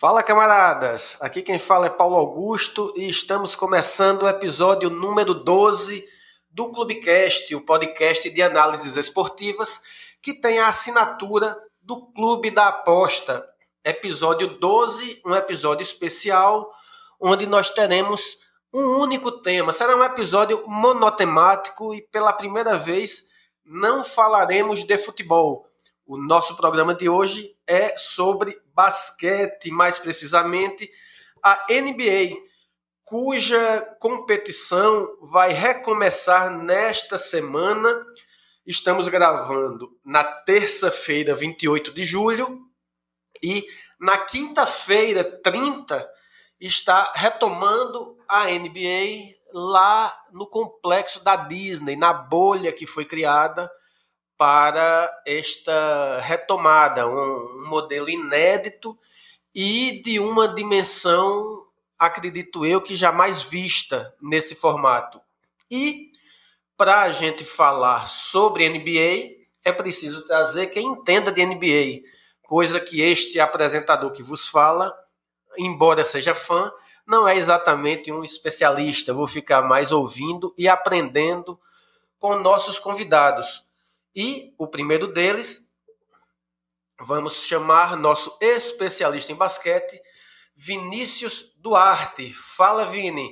Fala camaradas, aqui quem fala é Paulo Augusto e estamos começando o episódio número 12 do Clubecast, o podcast de análises esportivas que tem a assinatura do Clube da Aposta. Episódio 12, um episódio especial onde nós teremos um único tema. Será um episódio monotemático e pela primeira vez não falaremos de futebol. O nosso programa de hoje é sobre basquete, mais precisamente a NBA, cuja competição vai recomeçar nesta semana. Estamos gravando na terça-feira, 28 de julho, e na quinta-feira, 30, está retomando a NBA lá no complexo da Disney, na bolha que foi criada para esta retomada, um, modelo inédito e de uma dimensão, acredito eu, que jamais vista nesse formato. E para a gente falar sobre NBA, é preciso trazer quem entenda de NBA, coisa que este apresentador que vos fala, embora seja fã, não é exatamente um especialista. Vou ficar mais ouvindo e aprendendo com nossos convidados. E o primeiro deles, vamos chamar nosso especialista em basquete, Vinícius Duarte. Fala, Vini.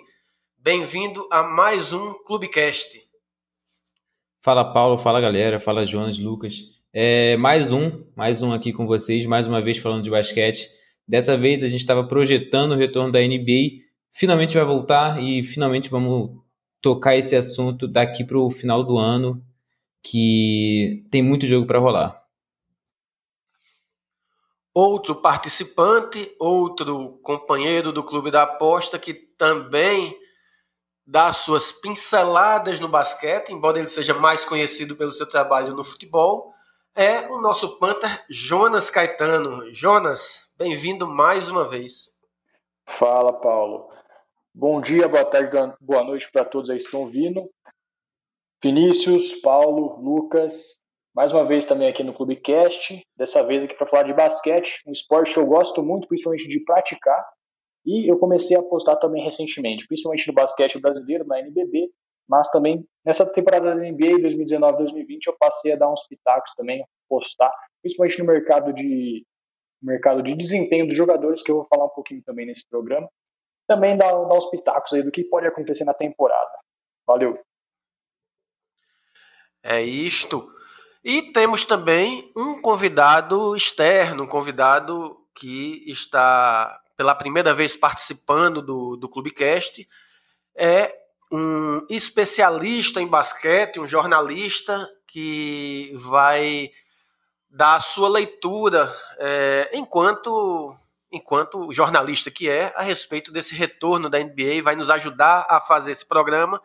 Bem-vindo a mais um Clubecast. Fala, Paulo. Fala, galera. Fala, Jonas, Lucas. É, mais um, mais um aqui com vocês, mais uma vez falando de basquete. Dessa vez a gente estava projetando o retorno da NBA. Finalmente vai voltar e finalmente vamos tocar esse assunto daqui para o final do ano que tem muito jogo para rolar. Outro participante, outro companheiro do Clube da Aposta que também dá suas pinceladas no basquete, embora ele seja mais conhecido pelo seu trabalho no futebol, é o nosso Panther Jonas Caetano. Jonas, bem-vindo mais uma vez. Fala, Paulo. Bom dia, boa tarde, boa noite para todos aí que estão vindo. Vinícius, Paulo, Lucas, mais uma vez também aqui no Clubecast, dessa vez aqui para falar de basquete, um esporte que eu gosto muito, principalmente de praticar, e eu comecei a apostar também recentemente, principalmente no basquete brasileiro, na NBB, mas também nessa temporada da NBA 2019-2020 eu passei a dar uns pitacos também, apostar, principalmente no mercado de mercado de desempenho dos jogadores, que eu vou falar um pouquinho também nesse programa. Também dar, dar uns pitacos aí do que pode acontecer na temporada. Valeu! É isto. E temos também um convidado externo, um convidado que está pela primeira vez participando do, do Clubecast. É um especialista em basquete, um jornalista que vai dar a sua leitura é, enquanto enquanto jornalista que é a respeito desse retorno da NBA vai nos ajudar a fazer esse programa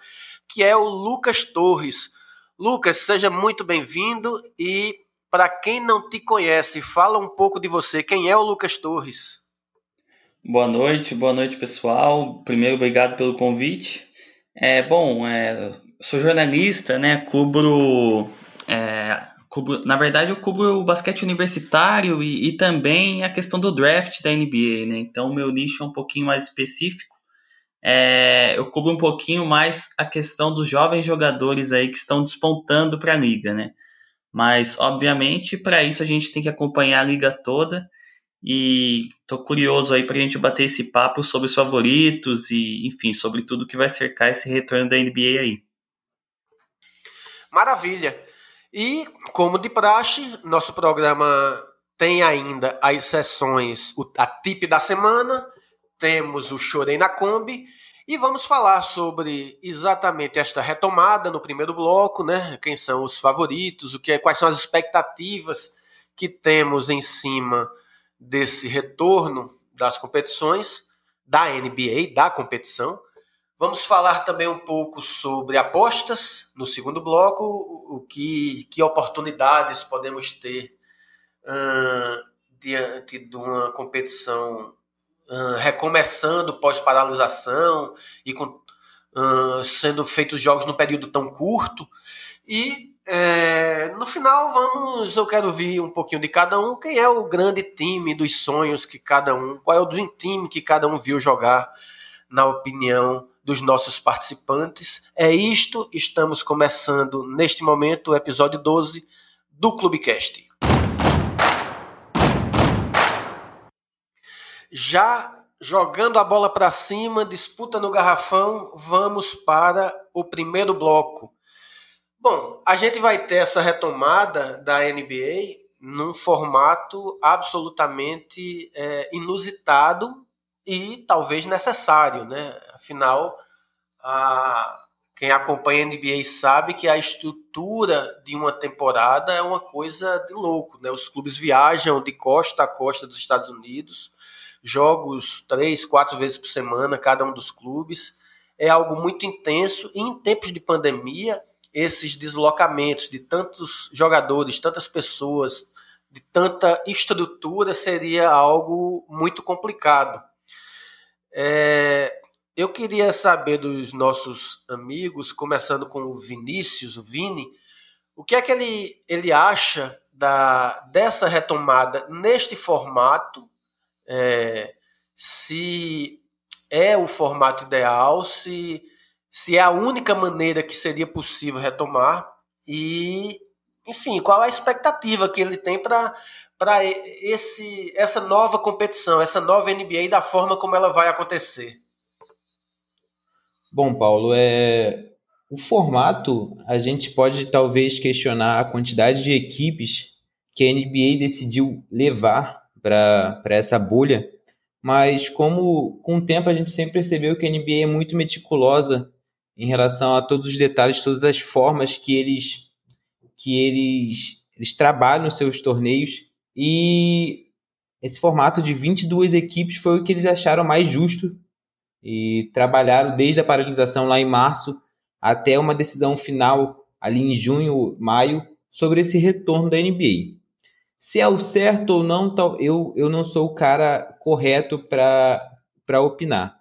que é o Lucas Torres Lucas, seja muito bem-vindo e para quem não te conhece, fala um pouco de você. Quem é o Lucas Torres? Boa noite, boa noite pessoal. Primeiro, obrigado pelo convite. É bom, é, sou jornalista, né? Cubro, é, cubro, na verdade, eu cubro o basquete universitário e, e também a questão do draft da NBA, né? Então, meu nicho é um pouquinho mais específico é, eu cubro um pouquinho mais a questão dos jovens jogadores aí que estão despontando para a liga, né? Mas, obviamente, para isso a gente tem que acompanhar a liga toda e tô curioso aí para a gente bater esse papo sobre os favoritos e, enfim, sobre tudo que vai cercar esse retorno da NBA aí. Maravilha! E, como de praxe, nosso programa tem ainda as sessões, a tip da semana, temos o Chorei na Kombi e vamos falar sobre exatamente esta retomada no primeiro bloco, né? Quem são os favoritos, o que é, quais são as expectativas que temos em cima desse retorno das competições da NBA, da competição. Vamos falar também um pouco sobre apostas no segundo bloco, o que, que oportunidades podemos ter diante de uma competição recomeçando pós-paralisação e com, uh, sendo feitos jogos num período tão curto. E é, no final, vamos. Eu quero ouvir um pouquinho de cada um. Quem é o grande time dos sonhos que cada um. Qual é o dream time que cada um viu jogar, na opinião dos nossos participantes? É isto. Estamos começando neste momento o episódio 12 do Clubecast. Já jogando a bola para cima, disputa no garrafão, vamos para o primeiro bloco Bom, a gente vai ter essa retomada da NBA num formato absolutamente é, inusitado e talvez necessário, né? Afinal, a, quem acompanha a NBA sabe que a estrutura de uma temporada é uma coisa de louco, né? Os clubes viajam de costa a costa dos Estados Unidos, jogos três, quatro vezes por semana, cada um dos clubes. É algo muito intenso e em tempos de pandemia esses deslocamentos de tantos jogadores, tantas pessoas, de tanta estrutura, seria algo muito complicado. É, eu queria saber dos nossos amigos, começando com o Vinícius, o Vini, o que é que ele, ele acha da, dessa retomada neste formato, é, se é o formato ideal, se se é a única maneira que seria possível retomar e, enfim, qual a expectativa que ele tem para para esse essa nova competição, essa nova NBA da forma como ela vai acontecer. Bom, Paulo, é o formato a gente pode talvez questionar a quantidade de equipes que a NBA decidiu levar para essa bolha, mas como com o tempo a gente sempre percebeu que a NBA é muito meticulosa em relação a todos os detalhes, todas as formas que eles que eles, eles trabalham nos seus torneios e esse formato de 22 equipes foi o que eles acharam mais justo e trabalharam desde a paralisação lá em março até uma decisão final ali em junho, maio sobre esse retorno da NBA. Se é o certo ou não, eu, eu não sou o cara correto para opinar.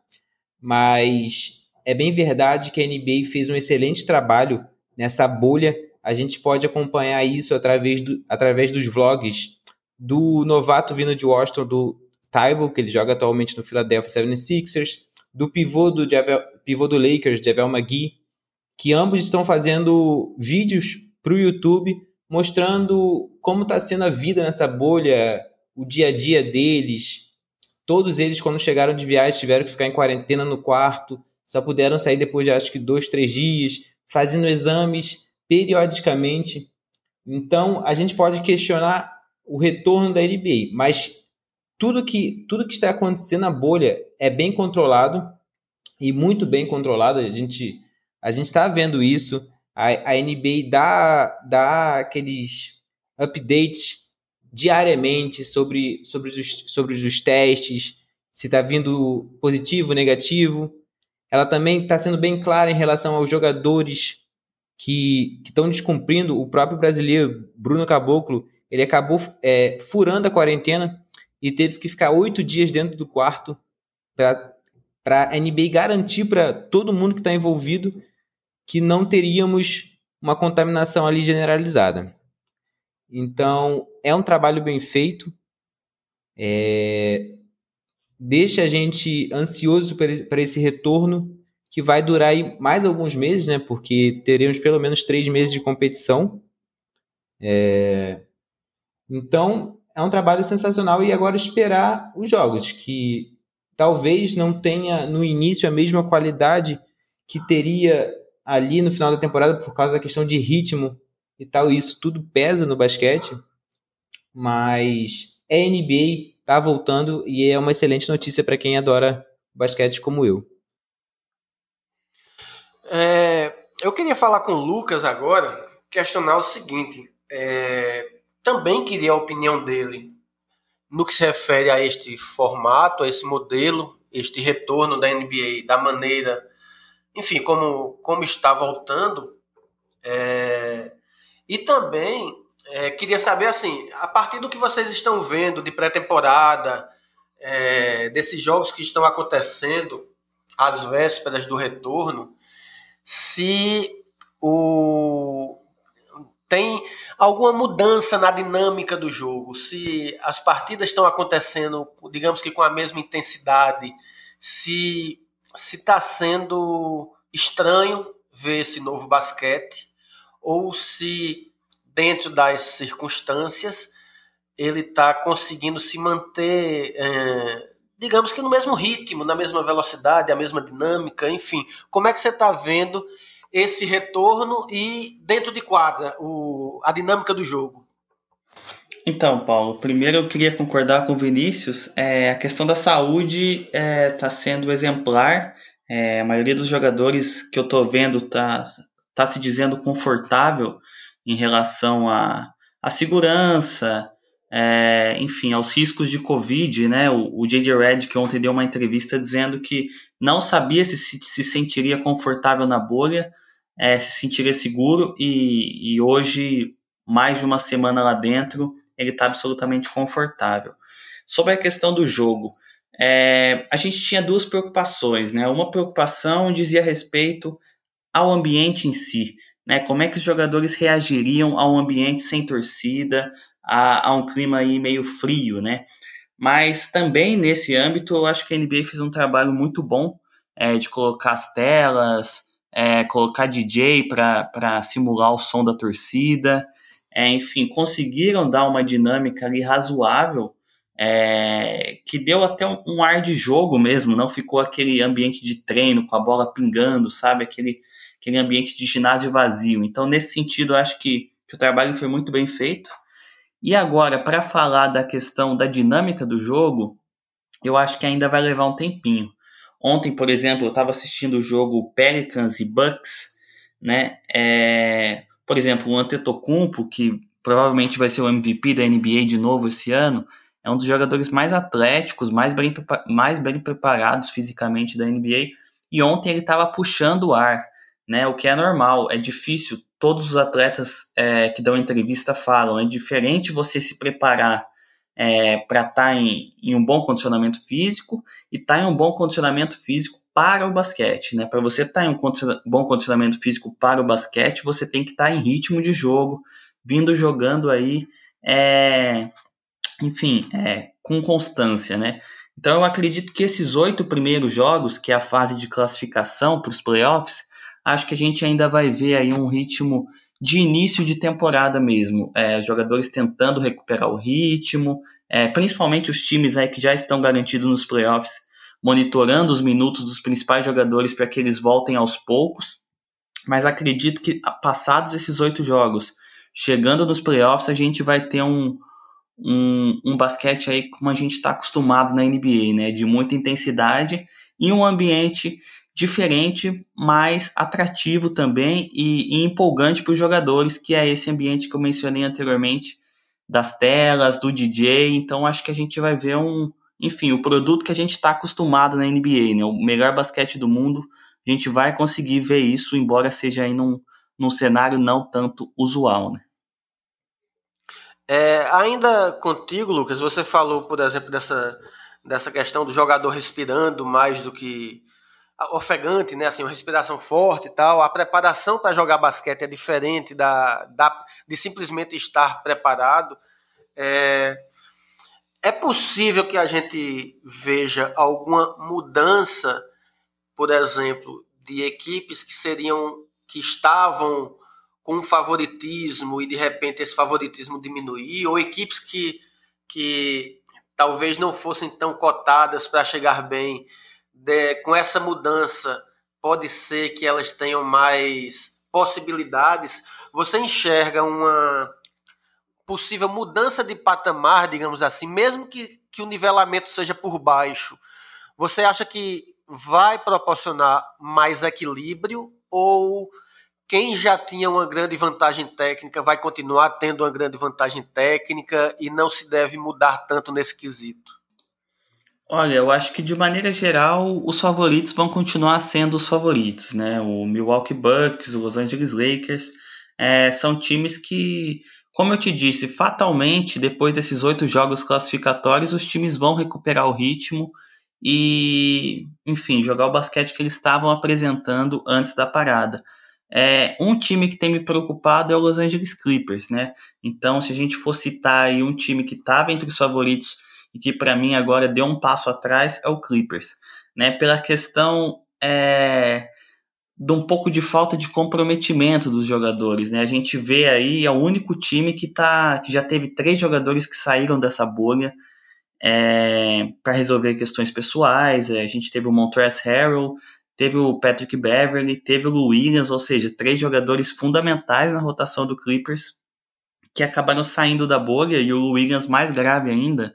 Mas é bem verdade que a NBA fez um excelente trabalho nessa bolha. A gente pode acompanhar isso através, do, através dos vlogs do novato vindo de Washington, do Tybal, que ele joga atualmente no Philadelphia 76ers, do pivô do, Javel, pivô do Lakers, Javel McGee, que ambos estão fazendo vídeos para o YouTube mostrando como está sendo a vida nessa bolha, o dia a dia deles. Todos eles, quando chegaram de viagem, tiveram que ficar em quarentena no quarto só puderam sair depois de acho que dois, três dias, fazendo exames periodicamente. Então, a gente pode questionar o retorno da NBA, mas tudo que, tudo que está acontecendo na bolha é bem controlado e muito bem controlado. A gente a gente está vendo isso. A, a NBA dá, dá aqueles updates diariamente sobre, sobre, os, sobre os testes, se está vindo positivo, negativo. Ela também está sendo bem clara em relação aos jogadores que estão descumprindo. O próprio brasileiro, Bruno Caboclo, ele acabou é, furando a quarentena e teve que ficar oito dias dentro do quarto para a NBA garantir para todo mundo que está envolvido que não teríamos uma contaminação ali generalizada. Então, é um trabalho bem feito. É, deixa a gente ansioso para esse retorno que vai durar mais alguns meses, né? Porque teremos pelo menos três meses de competição. É... Então é um trabalho sensacional e agora esperar os jogos que talvez não tenha no início a mesma qualidade que teria ali no final da temporada por causa da questão de ritmo e tal. Isso tudo pesa no basquete, mas é NBA tá voltando e é uma excelente notícia para quem adora basquete como eu. É, eu queria falar com o Lucas agora, questionar o seguinte: é, também queria a opinião dele no que se refere a este formato, a esse modelo, este retorno da NBA, da maneira, enfim, como, como está voltando. É, e também é, queria saber, assim, a partir do que vocês estão vendo de pré-temporada, é, desses jogos que estão acontecendo às vésperas do retorno, se o tem alguma mudança na dinâmica do jogo, se as partidas estão acontecendo, digamos que com a mesma intensidade, se se está sendo estranho ver esse novo basquete ou se dentro das circunstâncias ele está conseguindo se manter, é, digamos que no mesmo ritmo, na mesma velocidade, a mesma dinâmica, enfim. Como é que você está vendo esse retorno e dentro de quadra o, a dinâmica do jogo? Então, Paulo, primeiro eu queria concordar com o Vinícius. É, a questão da saúde está é, tá sendo exemplar. É, a maioria dos jogadores que eu estou vendo está tá se dizendo confortável em relação à, à segurança, é, enfim, aos riscos de Covid, né? O, o J.J. Redick ontem deu uma entrevista dizendo que não sabia se se, se sentiria confortável na bolha, é, se sentiria seguro e, e hoje, mais de uma semana lá dentro, ele está absolutamente confortável. Sobre a questão do jogo, é, a gente tinha duas preocupações, né? Uma preocupação dizia respeito ao ambiente em si, né? Como é que os jogadores reagiriam ao ambiente sem torcida, a, a um clima aí meio frio, né? Mas também nesse âmbito, eu acho que a NBA fez um trabalho muito bom é, de colocar as telas, é, colocar DJ para simular o som da torcida, é, enfim, conseguiram dar uma dinâmica ali razoável, é, que deu até um, um, ar de jogo mesmo, não ficou aquele ambiente de treino com a bola pingando, sabe? Aquele, aquele ambiente de ginásio vazio. Então, nesse sentido, eu acho que, que o trabalho foi muito bem feito. E agora, para falar da questão da dinâmica do jogo, eu acho que ainda vai levar um tempinho. Ontem, por exemplo, eu estava assistindo o jogo Pelicans e Bucks, né? É, por exemplo, o Antetokounmpo, que provavelmente vai ser o MVP da NBA de novo esse ano, é um dos jogadores mais atléticos, mais bem, mais bem preparados fisicamente da NBA. E ontem ele estava puxando o ar, né? O que é normal, é difícil todos os atletas é, que dão entrevista falam, é diferente você se preparar é, para estar tá em, em, um bom condicionamento físico e estar tá em um bom condicionamento físico para o basquete, né? Para você estar tá em um bom condicionamento físico para o basquete, você tem que estar tá em ritmo de jogo, vindo jogando aí, é, enfim, é, com constância, né? Então eu acredito que esses oito primeiros jogos, que é a fase de classificação para os playoffs, acho que a gente ainda vai ver aí um ritmo de início de temporada mesmo. É, jogadores tentando recuperar o ritmo, é, principalmente os times aí que já estão garantidos nos playoffs, monitorando os minutos dos principais jogadores para que eles voltem aos poucos. Mas acredito que passados esses oito jogos, chegando nos playoffs, a gente vai ter um, um, um basquete aí como a gente está acostumado na NBA, né? De muita intensidade e um ambiente diferente, mais atrativo também e, e empolgante para os jogadores, que é esse ambiente que eu mencionei anteriormente, das telas, do DJ. Então acho que a gente vai ver um, enfim, o produto que a gente está acostumado na NBA, né? O melhor basquete do mundo. A gente vai conseguir ver isso, embora seja aí num, num cenário não tanto usual, né? É, ainda contigo, Lucas, você falou, por exemplo, dessa, dessa questão do jogador respirando mais do que ofegante, né? Assim, uma respiração forte e tal. A preparação para jogar basquete é diferente da, da, de simplesmente estar preparado. É, é possível que a gente veja alguma mudança, por exemplo, de equipes que seriam que estavam com favoritismo e de repente esse favoritismo diminuir, ou equipes que, que talvez não fossem tão cotadas para chegar bem de, com essa mudança, pode ser que elas tenham mais possibilidades. Você enxerga uma possível mudança de patamar, digamos assim, mesmo que, que o nivelamento seja por baixo? Você acha que vai proporcionar mais equilíbrio ou quem já tinha uma grande vantagem técnica vai continuar tendo uma grande vantagem técnica e não se deve mudar tanto nesse quesito? Olha, eu acho que de maneira geral os favoritos vão continuar sendo os favoritos, né? O Milwaukee Bucks, o Los Angeles Lakers, é, são times que, como eu te disse, fatalmente depois desses oito jogos classificatórios os times vão recuperar o ritmo e, enfim, jogar o basquete que eles estavam apresentando antes da parada. É, um time que tem me preocupado é o Los Angeles Clippers, né? Então, se a gente for citar aí um time que estava entre os favoritos e que para mim agora deu um passo atrás, é o Clippers, né? Pela questão é, de um pouco de falta de comprometimento dos jogadores, né? A gente vê aí é o único time que tá que já teve três jogadores que saíram dessa bolha é, para resolver questões pessoais. É, a gente teve o Montrezl Harrell, teve o Patrick Beverly, teve o Williams, ou seja, três jogadores fundamentais na rotação do Clippers que acabaram saindo da bolha e o Williams mais grave ainda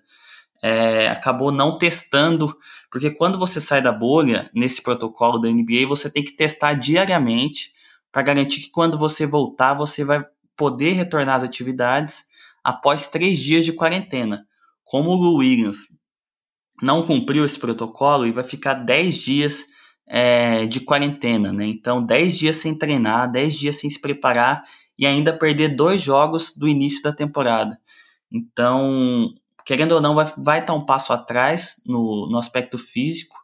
é, acabou não testando, porque quando você sai da bolha nesse protocolo da NBA você tem que testar diariamente para garantir que quando você voltar você vai poder retornar às atividades após três dias de quarentena. Como o Williams não cumpriu esse protocolo e vai ficar 10 dias é, de quarentena, né? Então, 10 dias sem treinar, 10 dias sem se preparar e ainda perder dois jogos do início da temporada. Então, querendo ou não, vai, vai estar um passo atrás no, no aspecto físico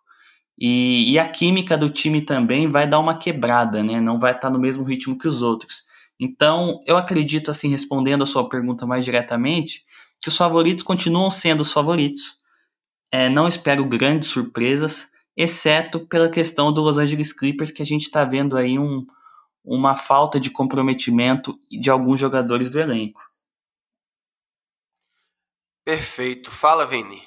e, e, a química do time também vai dar uma quebrada, né? Não vai estar no mesmo ritmo que os outros. Então, eu acredito, assim, respondendo a sua pergunta mais diretamente, que os favoritos continuam sendo os favoritos. É, não espero grandes surpresas, exceto pela questão do Los Angeles Clippers, que a gente está vendo aí um, uma falta de comprometimento de alguns jogadores do elenco. Perfeito. Fala, Vini.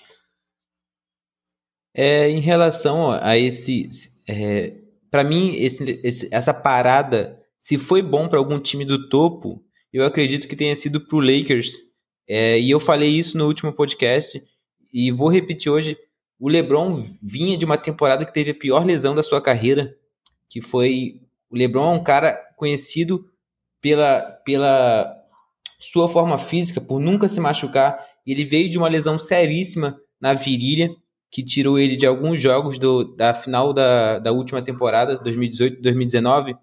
É, em relação a esse. É, para mim, esse, esse, essa parada, se foi bom para algum time do topo, eu acredito que tenha sido para o Lakers é, e eu falei isso no último podcast e vou repetir hoje. O LeBron vinha de uma temporada que teve a pior lesão da sua carreira, que foi o LeBron é um cara conhecido pela, pela sua forma física, por nunca se machucar. Ele veio de uma lesão seríssima na virilha, que tirou ele de alguns jogos do, da final da, da última temporada, 2018-2019.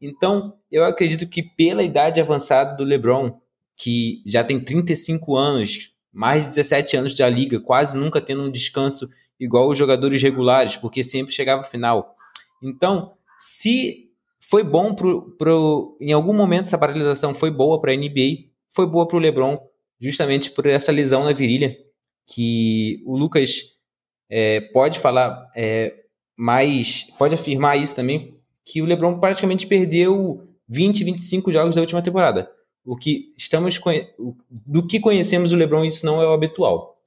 Então, eu acredito que pela idade avançada do LeBron, que já tem 35 anos, mais de 17 anos da liga, quase nunca tendo um descanso igual os jogadores regulares, porque sempre chegava à final. Então, se foi bom pro, pro em algum momento essa paralisação foi boa para a NBA, foi boa para o LeBron, justamente por essa lesão na virilha que o Lucas é, pode falar é, mais, pode afirmar isso também, que o LeBron praticamente perdeu 20, 25 jogos da última temporada o que estamos do que conhecemos o LeBron isso não é o habitual.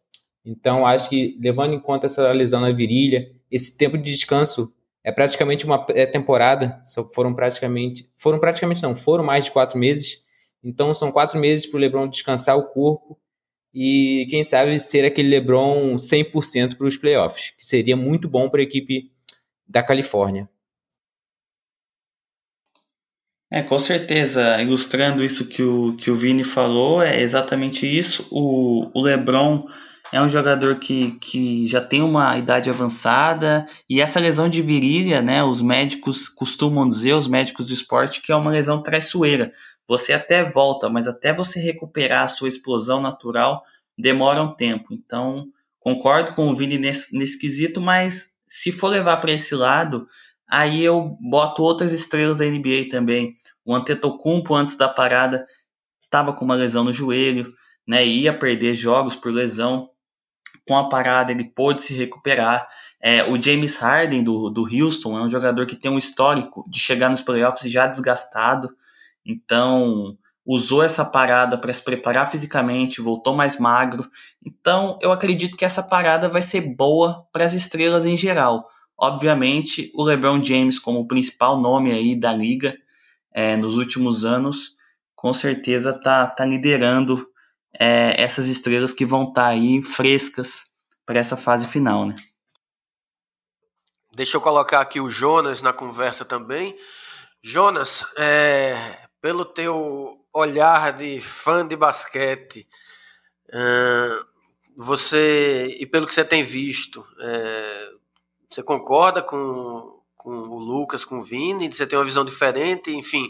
Então acho que levando em conta essa lesão na virilha, esse tempo de descanso é praticamente uma temporada, foram praticamente foram praticamente não foram mais de quatro meses. Então são quatro meses para o LeBron descansar o corpo e quem sabe ser aquele LeBron 100% para os playoffs, que seria muito bom para a equipe da Califórnia. É, com certeza, ilustrando isso que o, que o Vini falou, é exatamente isso. O, o LeBron é um jogador que, que já tem uma idade avançada e essa lesão de virilha, né, os médicos costumam dizer, os médicos do esporte, que é uma lesão traiçoeira. Você até volta, mas até você recuperar a sua explosão natural demora um tempo. Então, concordo com o Vini nesse, nesse quesito, mas se for levar para esse lado, Aí eu boto outras estrelas da NBA também. O Antetokounmpo antes da parada estava com uma lesão no joelho, né? Ia perder jogos por lesão. Com a parada ele pôde se recuperar. É, o James Harden do, do Houston é um jogador que tem um histórico de chegar nos playoffs já desgastado. Então usou essa parada para se preparar fisicamente, voltou mais magro. Então eu acredito que essa parada vai ser boa para as estrelas em geral. Obviamente, o LeBron James, como o principal nome aí da liga é, nos últimos anos, com certeza tá, tá liderando é, essas estrelas que vão estar tá aí frescas para essa fase final, né? Deixa eu colocar aqui o Jonas na conversa também. Jonas, é, pelo teu olhar de fã de basquete, você e pelo que você tem visto, é, você concorda com, com o Lucas, com o Vini? Você tem uma visão diferente? Enfim,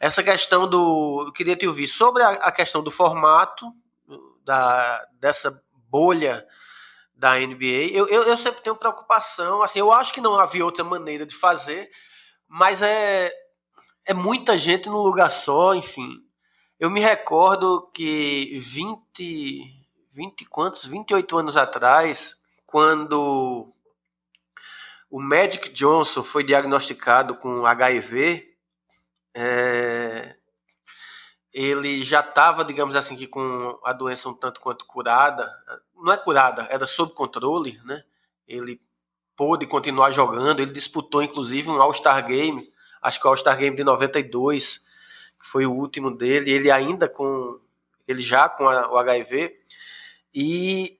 essa questão do. Eu queria te ouvir sobre a, a questão do formato da, dessa bolha da NBA. Eu, eu, eu, sempre tenho preocupação. Assim, eu acho que não havia outra maneira de fazer, mas é, é muita gente num lugar só, enfim. Eu me recordo que 20, 20 quantos? 28 anos atrás, quando o Magic Johnson foi diagnosticado com HIV, é, ele já estava, digamos assim, que com a doença um tanto quanto curada, não é curada, era sob controle, né? Ele pôde continuar jogando, ele disputou inclusive um All-Star Game, acho que o All-Star Game de 92, que foi o último dele, ele ainda com ele já com a, o HIV e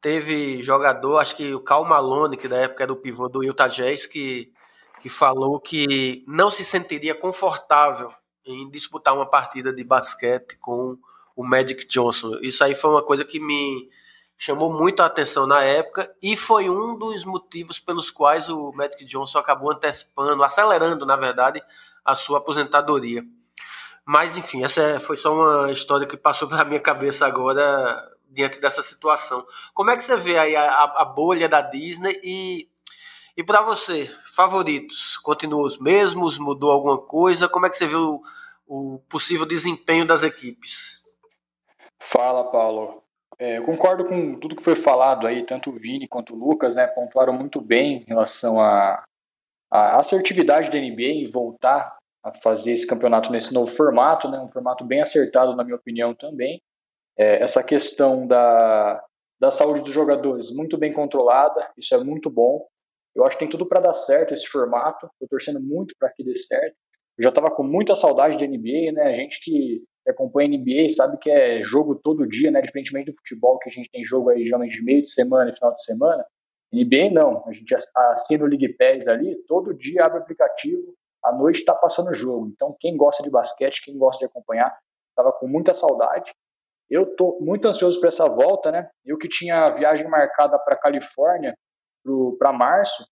teve jogador, acho que o Cal Malone, que da época era o pivô do Utah Jazz, que, que falou que não se sentiria confortável em disputar uma partida de basquete com o Magic Johnson. Isso aí foi uma coisa que me chamou muito a atenção na época e foi um dos motivos pelos quais o Magic Johnson acabou antecipando, acelerando, na verdade, a sua aposentadoria. Mas enfim, essa foi só uma história que passou pela minha cabeça agora diante dessa situação. Como é que você vê aí a, a bolha da Disney e, e para você, favoritos? Continuam os mesmos? Mudou alguma coisa? Como é que você vê o, o possível desempenho das equipes? Fala, Paulo. É, eu concordo com tudo que foi falado aí, tanto o Vini quanto o Lucas, né, pontuaram muito bem em relação à, assertividade da NBA em voltar a fazer esse campeonato nesse novo formato, né, um formato bem acertado, na minha opinião, também é, essa questão da, da saúde dos jogadores muito bem controlada, isso é muito bom. Eu acho que tem tudo para dar certo esse formato, estou torcendo muito para que dê certo. Eu já estava com muita saudade da NBA, né? A gente que acompanha a NBA sabe que é jogo todo dia, né? Diferentemente do futebol, que a gente tem jogo aí geralmente de meio de semana e final de semana. NBA não, a gente assina o League Pass ali, todo dia abre o aplicativo, à noite está passando o jogo. Então, quem gosta de basquete, quem gosta de acompanhar, estava com muita saudade. Eu estou muito ansioso para essa volta, né? Eu que tinha a viagem marcada para Califórnia para março,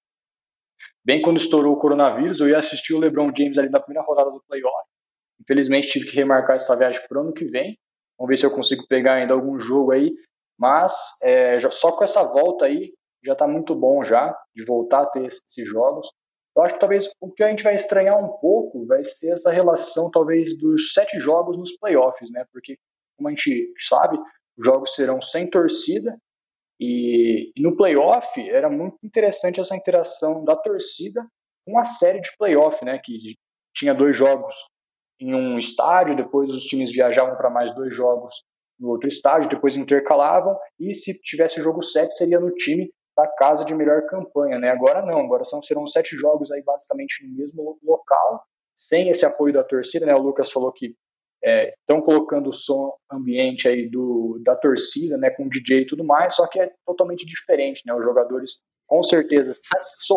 bem quando estourou o coronavírus, eu ia assistir o LeBron James ali na primeira rodada do playoff. Infelizmente tive que remarcar essa viagem para o ano que vem. Vamos ver se eu consigo pegar ainda algum jogo aí. Mas é, já, só com essa volta aí já está muito bom já de voltar a ter esses jogos. Eu acho que talvez o que a gente vai estranhar um pouco vai ser essa relação talvez dos sete jogos nos playoffs, né? Porque como a gente sabe, os jogos serão sem torcida. E, e no playoff era muito interessante essa interação da torcida com a série de playoff, né? Que tinha dois jogos em um estádio, depois os times viajavam para mais dois jogos no outro estádio, depois intercalavam, e se tivesse jogo 7 seria no time da casa de melhor campanha, né? Agora não, agora são, serão sete jogos aí basicamente no mesmo local, sem esse apoio da torcida, né? O Lucas falou que estão é, colocando o som ambiente aí do, da torcida, né, com DJ e tudo mais, só que é totalmente diferente, né, os jogadores com certeza.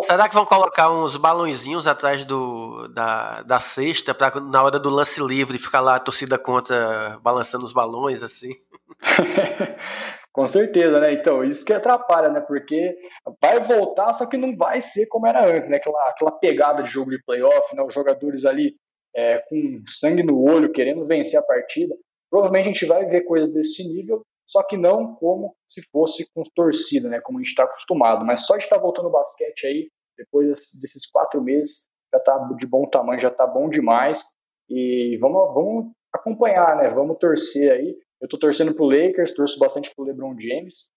Será que vão colocar uns balãozinhos atrás do, da, da cesta para na hora do lance livre ficar lá a torcida contra balançando os balões assim? Com certeza, né? Então, isso que atrapalha, né? Porque vai voltar, só que não vai ser como era antes, né? Aquela, aquela pegada de jogo de playoff, né? Os jogadores ali é, com sangue no olho, querendo vencer a partida. Provavelmente a gente vai ver coisas desse nível, só que não como se fosse com torcida, né, como a gente está acostumado. Mas só de estar voltando ao basquete aí, depois desses quatro meses, já está de bom tamanho, já está bom demais. E vamos, vamos acompanhar, né? Vamos torcer aí. Eu estou torcendo para o Lakers, torço bastante para o LeBron James.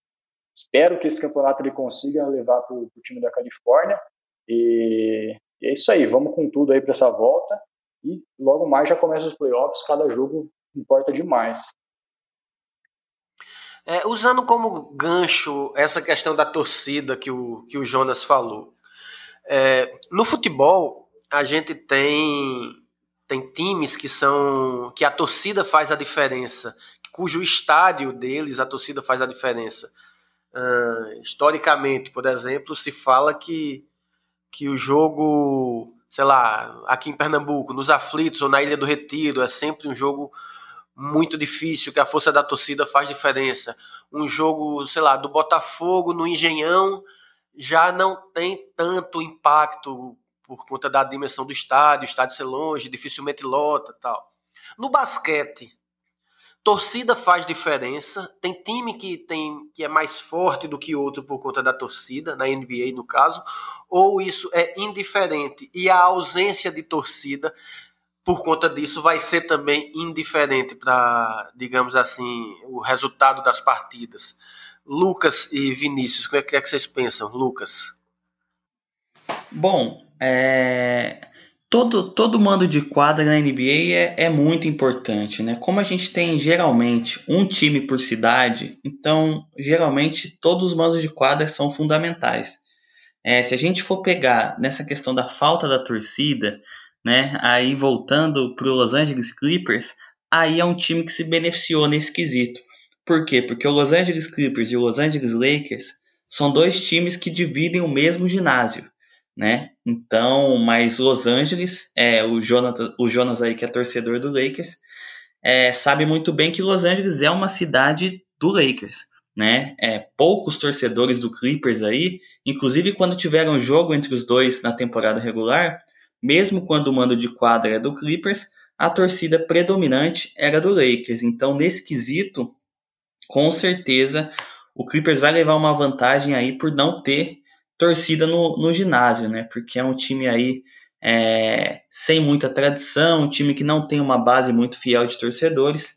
Espero que esse campeonato ele consiga levar para o time da Califórnia. E, e é isso aí, vamos com tudo aí para essa volta. E logo mais já começa os playoffs, cada jogo importa demais. É, usando como gancho essa questão da torcida que o, que o Jonas falou. É, no futebol, a gente tem, tem times que são. que a torcida faz a diferença, cujo estádio deles a torcida faz a diferença. Uh, historicamente, por exemplo, se fala que, que o jogo sei lá, aqui em Pernambuco, nos aflitos ou na Ilha do Retiro, é sempre um jogo muito difícil, que a força da torcida faz diferença. Um jogo, sei lá, do Botafogo no Engenhão já não tem tanto impacto por conta da dimensão do estádio, o estádio ser longe, dificilmente lota tal. No basquete, Torcida faz diferença. Tem time que tem que é mais forte do que outro por conta da torcida, na NBA no caso, ou isso é indiferente e a ausência de torcida por conta disso, vai ser também indiferente para, digamos assim, o resultado das partidas. Lucas e Vinícius, o que é que vocês pensam, Lucas? Bom, é... todo, todo mando de quadra na NBA é, é muito importante, né? Como a gente tem geralmente um time por cidade, então geralmente todos os mandos de quadra são fundamentais. É, se a gente for pegar nessa questão da falta da torcida, né? Aí voltando para o Los Angeles Clippers, aí é um time que se beneficiou nesse quesito. Por quê? Porque o Los Angeles Clippers e o Los Angeles Lakers são dois times que dividem o mesmo ginásio, né? Então, mas Los Angeles, é, o, Jonathan, o Jonas aí que é torcedor do Lakers, é, sabe muito bem que Los Angeles é uma cidade do Lakers, né? É, poucos torcedores do Clippers aí, inclusive quando tiveram jogo entre os dois na temporada regular, mesmo quando o mando de quadra é do Clippers, a torcida predominante era do Lakers. Então, nesse quesito, com certeza, o Clippers vai levar uma vantagem aí por não ter torcida no, no ginásio, né? Porque é um time aí é, sem muita tradição, um time que não tem uma base muito fiel de torcedores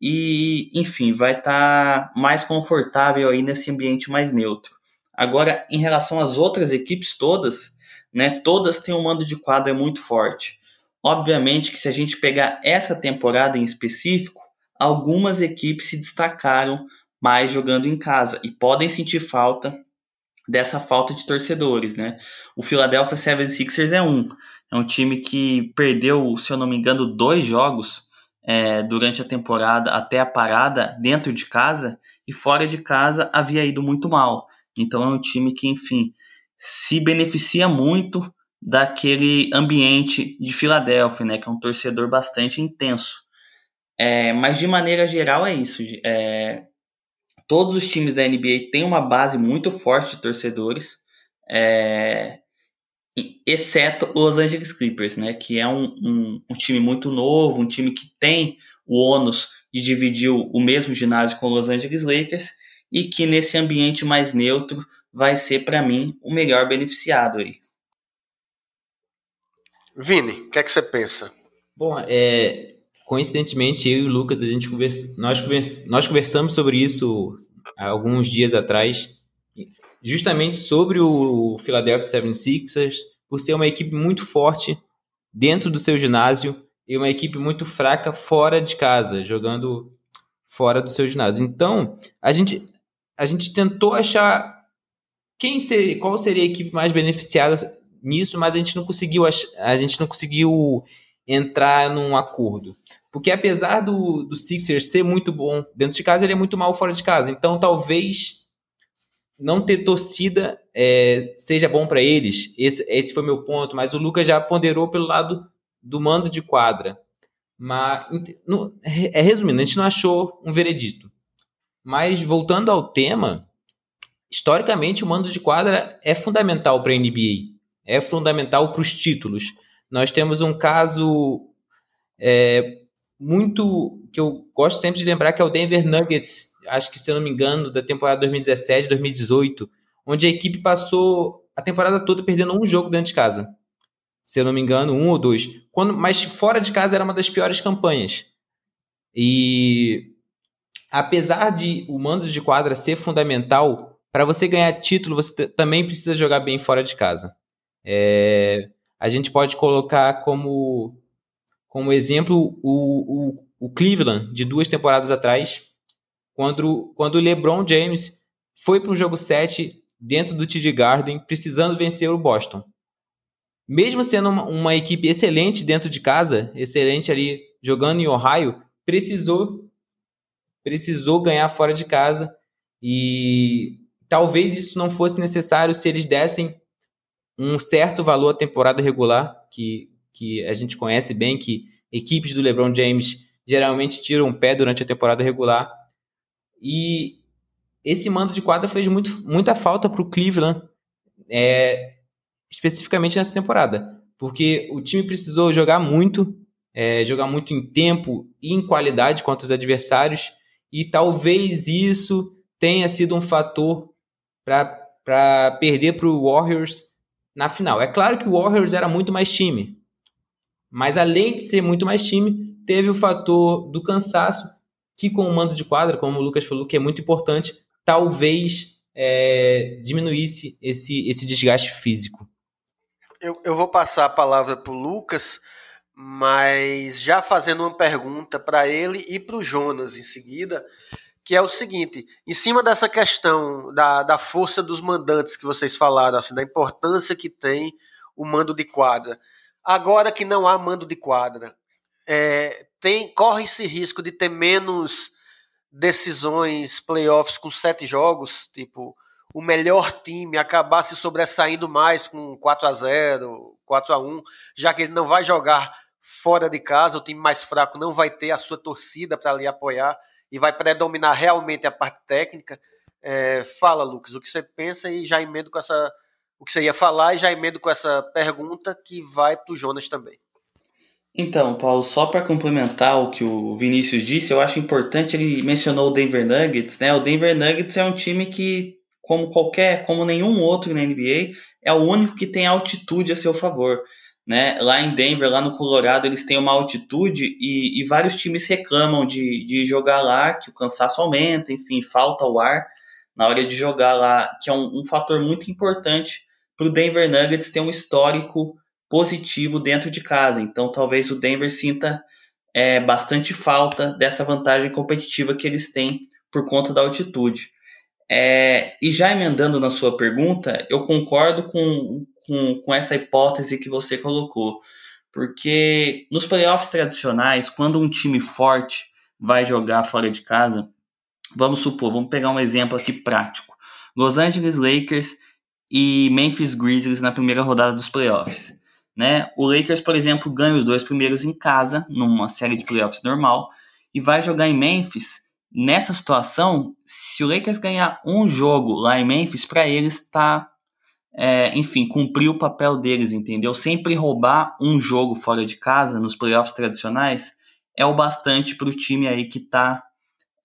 e, enfim, vai estar tá mais confortável aí nesse ambiente mais neutro. Agora, em relação às outras equipes todas, né? Todas têm um mando de quadra muito forte. Obviamente que se a gente pegar essa temporada em específico, algumas equipes se destacaram mais jogando em casa e podem sentir falta dessa falta de torcedores, né? O Philadelphia 76ers é um, é um time que perdeu, se eu não me engano, dois jogos é, durante a temporada até a parada dentro de casa e fora de casa havia ido muito mal. Então é um time que, enfim, se beneficia muito daquele ambiente de Filadélfia, né, que é um torcedor bastante intenso. É, mas de maneira geral é isso. É, todos os times da NBA têm uma base muito forte de torcedores, é, exceto os Los Angeles Clippers, né, que é um, um, um, time muito novo, um time que tem o ônus de dividir o mesmo ginásio com os Los Angeles Lakers e que nesse ambiente mais neutro vai ser para mim o melhor beneficiado aí. Vini, o que é que você pensa? Bom, é, coincidentemente eu e o Lucas a gente conversa, nós, conversa, nós conversamos sobre isso há alguns dias atrás, justamente sobre o Philadelphia 76ers, por ser uma equipe muito forte dentro do seu ginásio e uma equipe muito fraca fora de casa, jogando fora do seu ginásio. Então, a gente a gente tentou achar quem seria, qual seria a equipe mais beneficiada nisso, mas a gente não conseguiu a gente não conseguiu entrar num acordo. Porque apesar do, do Sixers ser muito bom dentro de casa, ele é muito mal fora de casa. Então talvez não ter torcida é, seja bom para eles. Esse, esse foi meu ponto. Mas o Lucas já ponderou pelo lado do mando de quadra. Mas, no, é, resumindo, a gente não achou um veredito. Mas voltando ao tema, historicamente, o mando de quadra é fundamental para a NBA, é fundamental para os títulos. Nós temos um caso é, muito que eu gosto sempre de lembrar que é o Denver Nuggets, acho que se eu não me engano, da temporada 2017, 2018, onde a equipe passou a temporada toda perdendo um jogo dentro de casa. Se eu não me engano, um ou dois. Quando, mas fora de casa era uma das piores campanhas. E apesar de o mando de quadra ser fundamental, para você ganhar título, você também precisa jogar bem fora de casa. É, a gente pode colocar como, como exemplo o, o, o, Cleveland, de duas temporadas atrás, quando, quando o LeBron James foi para o jogo 7 dentro do TD Garden, precisando vencer o Boston. Mesmo sendo uma, uma equipe excelente dentro de casa, excelente ali jogando em Ohio, precisou precisou ganhar fora de casa e talvez isso não fosse necessário se eles dessem um certo valor à temporada regular, que, que a gente conhece bem, que equipes do LeBron James geralmente tiram o pé durante a temporada regular. E esse mando de quadra fez muito, muita falta para o Cleveland, é, especificamente nessa temporada, porque o time precisou jogar muito, é, jogar muito em tempo e em qualidade contra os adversários, e talvez isso tenha sido um fator para perder para o Warriors na final. É claro que o Warriors era muito mais time, Mas além de ser muito mais time, teve o fator do cansaço, que com o mando de quadra, como o Lucas falou, que é muito importante, talvez é, diminuísse esse, esse desgaste físico. Eu, eu vou passar a palavra para o Lucas, mas já fazendo uma pergunta para ele e para o Jonas em seguida, que é o seguinte: em cima dessa questão da, da força dos mandantes que vocês falaram, assim, da importância que tem o mando de quadra. Agora que não há mando de quadra, é, tem corre esse risco de ter menos decisões playoffs com sete jogos, tipo o melhor time acabar se sobressaindo mais com 4 a 0 4 a 1 já que ele não vai jogar fora de casa, o time mais fraco não vai ter a sua torcida para ali apoiar e vai predominar realmente a parte técnica. É, fala, Lucas, o que você pensa e já emendo com essa. O que você ia falar e já emendo com essa pergunta que vai para o Jonas também. Então, Paulo, só para complementar o que o Vinícius disse, eu acho importante, ele mencionou o Denver Nuggets, né? O Denver Nuggets é um time que, como qualquer, como nenhum outro na NBA, é o único que tem altitude a seu favor. Né? Lá em Denver, lá no Colorado, eles têm uma altitude e, e vários times reclamam de, de jogar lá, que o cansaço aumenta, enfim, falta o ar na hora de jogar lá, que é um, um fator muito importante para o Denver Nuggets ter um histórico positivo dentro de casa. Então, talvez o Denver sinta é, bastante falta dessa vantagem competitiva que eles têm por conta da altitude. É, e já emendando na sua pergunta, eu concordo com, com, com essa hipótese que você colocou. Porque nos playoffs tradicionais, quando um time forte vai jogar fora de casa, vamos supor, vamos pegar um exemplo aqui prático. Los Angeles Lakers e Memphis Grizzlies na primeira rodada dos playoffs. Né? O Lakers, por exemplo, ganha os dois primeiros em casa, numa série de playoffs normal, e vai jogar em Memphis. Nessa situação, se o Lakers ganhar um jogo lá em Memphis, para eles está é, enfim, cumprir o papel deles, entendeu? Sempre roubar um jogo fora de casa nos playoffs tradicionais é o bastante para o time aí que está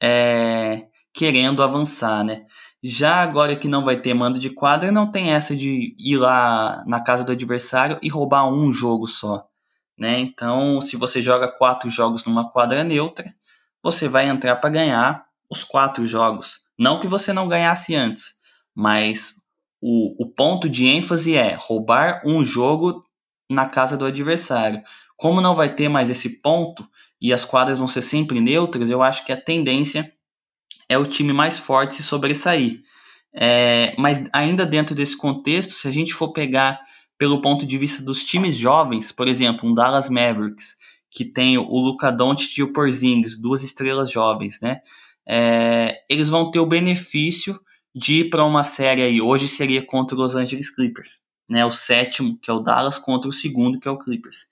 é, querendo avançar, né? Já agora que não vai ter mando de quadra, não tem essa de ir lá na casa do adversário e roubar um jogo só, né? Então, se você joga quatro jogos numa quadra neutra, você vai entrar para ganhar os quatro jogos. Não que você não ganhasse antes, mas o, o ponto de ênfase é roubar um jogo na casa do adversário. Como não vai ter mais esse ponto e as quadras vão ser sempre neutras, eu acho que a tendência é o time mais forte se sobressair. É, mas ainda dentro desse contexto, se a gente for pegar pelo ponto de vista dos times jovens, por exemplo, um Dallas Mavericks, que tem o Luka Doncic e o Porzingis, duas estrelas jovens, né? É, eles vão ter o benefício de ir para uma série aí, hoje seria contra os Los Angeles Clippers, né? O sétimo, que é o Dallas, contra o segundo, que é o Clippers.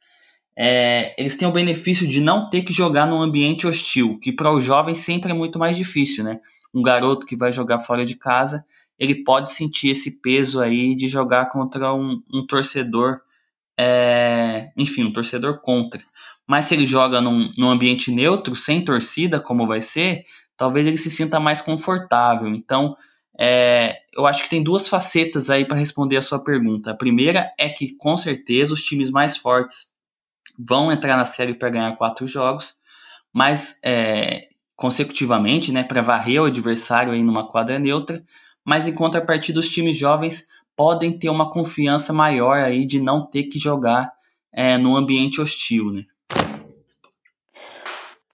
É, eles têm o benefício de não ter que jogar num ambiente hostil, que para os jovens sempre é muito mais difícil, né? Um garoto que vai jogar fora de casa, ele pode sentir esse peso aí de jogar contra um, um torcedor, é, enfim, um torcedor contra. Mas se ele joga num, num ambiente neutro, sem torcida, como vai ser, talvez ele se sinta mais confortável. Então, é, eu acho que tem duas facetas aí para responder a sua pergunta. A primeira é que, com certeza, os times mais fortes vão entrar na série para ganhar quatro jogos, mas é, consecutivamente, né, para varrer o adversário aí numa quadra neutra. Mas em contrapartida, os times jovens podem ter uma confiança maior aí de não ter que jogar é, num ambiente hostil, né?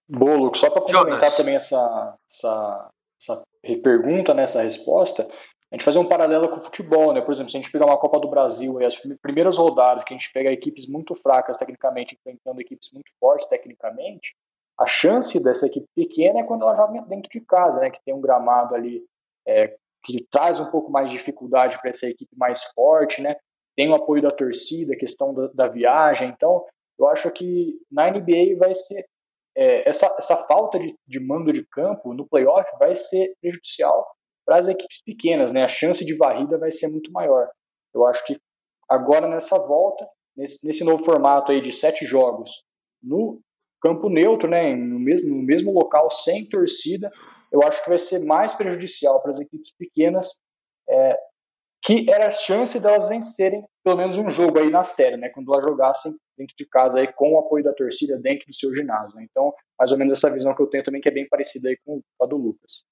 Boa, Luke. Só para complementar também essa, essa, essa pergunta, nessa né, resposta, a gente fazer um paralelo com o futebol, né? Por exemplo, se a gente pegar uma Copa do Brasil, as primeiras rodadas que a gente pega equipes muito fracas tecnicamente enfrentando equipes muito fortes tecnicamente, a chance dessa equipe pequena é quando ela joga dentro de casa, né? Que tem um gramado ali é, que traz um pouco mais de dificuldade para essa equipe mais forte, né? Tem o apoio da torcida, questão da, da viagem. Então, eu acho que na NBA vai ser é, essa, essa falta de, de mando de campo no playoff vai ser prejudicial para as equipes pequenas, né? A chance de varrida vai ser muito maior. Eu acho que agora nessa volta, nesse, nesse novo formato aí de sete jogos, no campo neutro, né, no mesmo, no mesmo local, sem torcida, eu acho que vai ser mais prejudicial para as equipes pequenas, é, que era a chance delas vencerem pelo menos um jogo aí na série, né, quando elas jogassem dentro de casa aí com o apoio da torcida dentro do seu ginásio. Né? Então, mais ou menos essa visão que eu tenho também que é bem parecida aí com a do Lucas.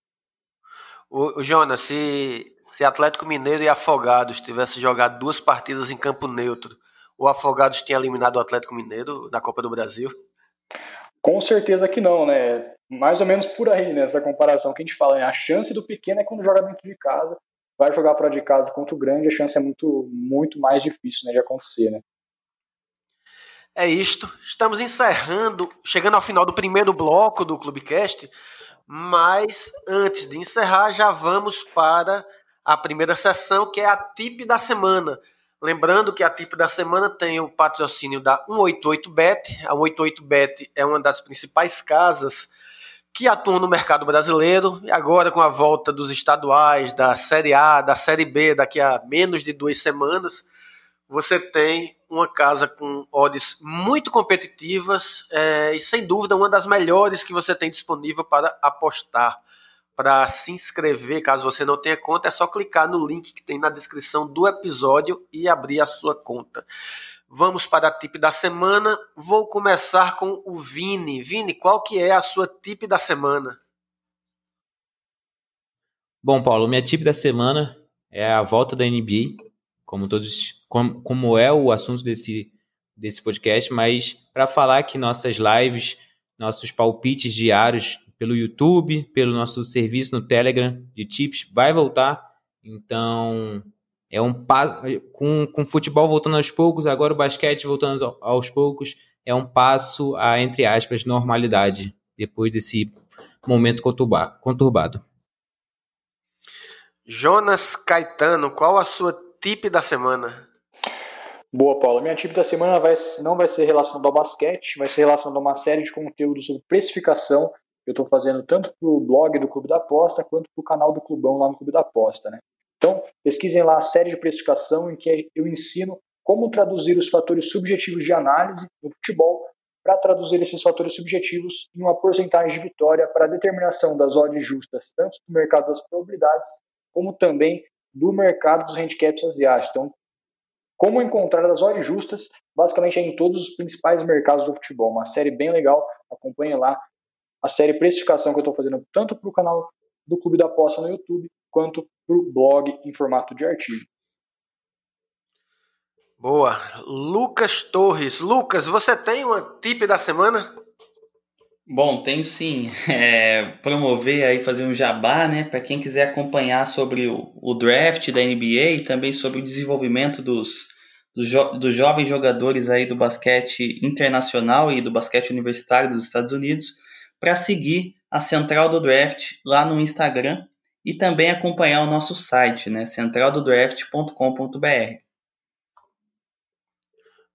O, o Jonas, se, se Atlético Mineiro e Afogados tivessem jogado duas partidas em campo neutro, o Afogados tinha eliminado o Atlético Mineiro na Copa do Brasil? Com certeza que não, né? Mais ou menos por aí, nessa né? comparação que a gente fala. Né? A chance do pequeno é quando joga dentro de casa, vai jogar fora de casa contra o grande, a chance é muito, muito mais difícil né, de acontecer, né? É isto. Estamos encerrando, chegando ao final do primeiro bloco do Clubecast, mas antes de encerrar, já vamos para a primeira sessão, que é a tip da semana. Lembrando que a tip da semana tem o patrocínio da 188bet. A 188bet é uma das principais casas que atuam no mercado brasileiro e agora com a volta dos estaduais, da Série A, da Série B, daqui a menos de duas semanas, você tem uma casa com odds muito competitivas é, e sem dúvida uma das melhores que você tem disponível para apostar. Para se inscrever, caso você não tenha conta, é só clicar no link que tem na descrição do episódio e abrir a sua conta. Vamos para a tip da semana. Vou começar com o Vini. Vini, qual que é a sua tip da semana? Bom, Paulo, minha tip da semana é a volta da NBA, como todos, como, como é o assunto desse, desse podcast, mas para falar que nossas lives, nossos palpites diários pelo YouTube, pelo nosso serviço no Telegram de tips, vai voltar. Então, é um passo com, com o futebol voltando aos poucos, agora o basquete voltando aos poucos, é um passo a, entre aspas, normalidade depois desse momento conturbado. Jonas Caetano, qual a sua tip da semana? Boa, Paula. Minha tip da semana vai, não vai ser relacionada ao basquete, vai ser relacionada a uma série de conteúdos sobre precificação que eu estou fazendo tanto para o blog do Clube da Aposta quanto para o canal do Clubão lá no Clube da Aposta. Né? Então, pesquisem lá a série de precificação em que eu ensino como traduzir os fatores subjetivos de análise no futebol para traduzir esses fatores subjetivos em uma porcentagem de vitória para a determinação das odds justas, tanto do mercado das probabilidades, como também do mercado dos handicaps asiáticos. Então, como encontrar as odds justas, basicamente é em todos os principais mercados do futebol. Uma série bem legal, acompanhe lá a série Precificação que eu estou fazendo tanto para o canal do Clube da Aposta no YouTube, quanto para o blog em formato de artigo. Boa. Lucas Torres. Lucas, você tem uma tip da semana? Bom, tenho sim. É, promover aí, fazer um jabá, né? Para quem quiser acompanhar sobre o, o, draft da NBA e também sobre o desenvolvimento dos, dos, jo dos jovens jogadores aí do basquete internacional e do basquete universitário dos Estados Unidos, para seguir a Central do Draft lá no Instagram e também acompanhar o nosso site, né, centraldodraft.com.br.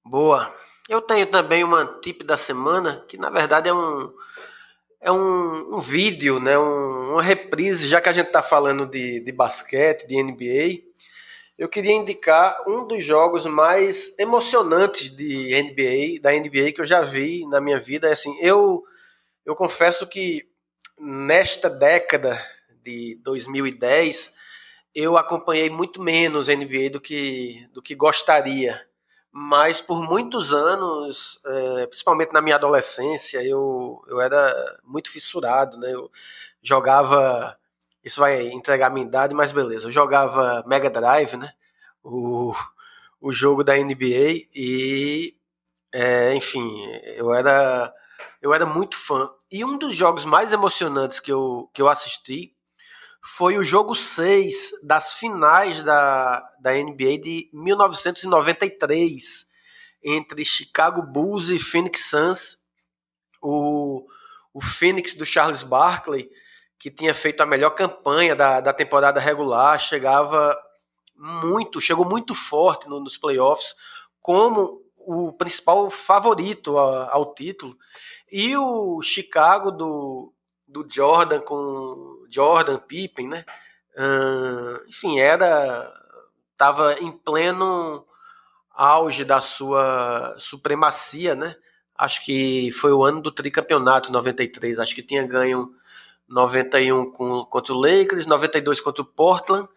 Boa. Eu tenho também uma tip da semana, que na verdade é um é um, um vídeo, né, um, uma reprise, já que a gente está falando de, de basquete, de NBA. Eu queria indicar um dos jogos mais emocionantes de NBA, da NBA que eu já vi na minha vida. É assim, eu eu confesso que nesta década de 2010 eu acompanhei muito menos NBA do que, do que gostaria. Mas por muitos anos, é, principalmente na minha adolescência, eu, eu era muito fissurado, né? Eu jogava. Isso vai entregar a minha idade, mas beleza. Eu jogava Mega Drive, né? O, o jogo da NBA e, é, enfim, eu era eu era muito fã. E um dos jogos mais emocionantes que eu, que eu assisti foi o jogo 6 das finais da, da NBA de 1993, entre Chicago Bulls e Phoenix Suns. O, o Phoenix do Charles Barkley, que tinha feito a melhor campanha da, da temporada regular, chegava muito, chegou muito forte no, nos playoffs, como o principal favorito ao, ao título. E o Chicago do, do Jordan com Jordan Pippen, né? Uh, enfim, era estava em pleno auge da sua supremacia, né? Acho que foi o ano do tricampeonato 93, acho que tinha ganho 91 com, contra o Lakers, 92 contra o Portland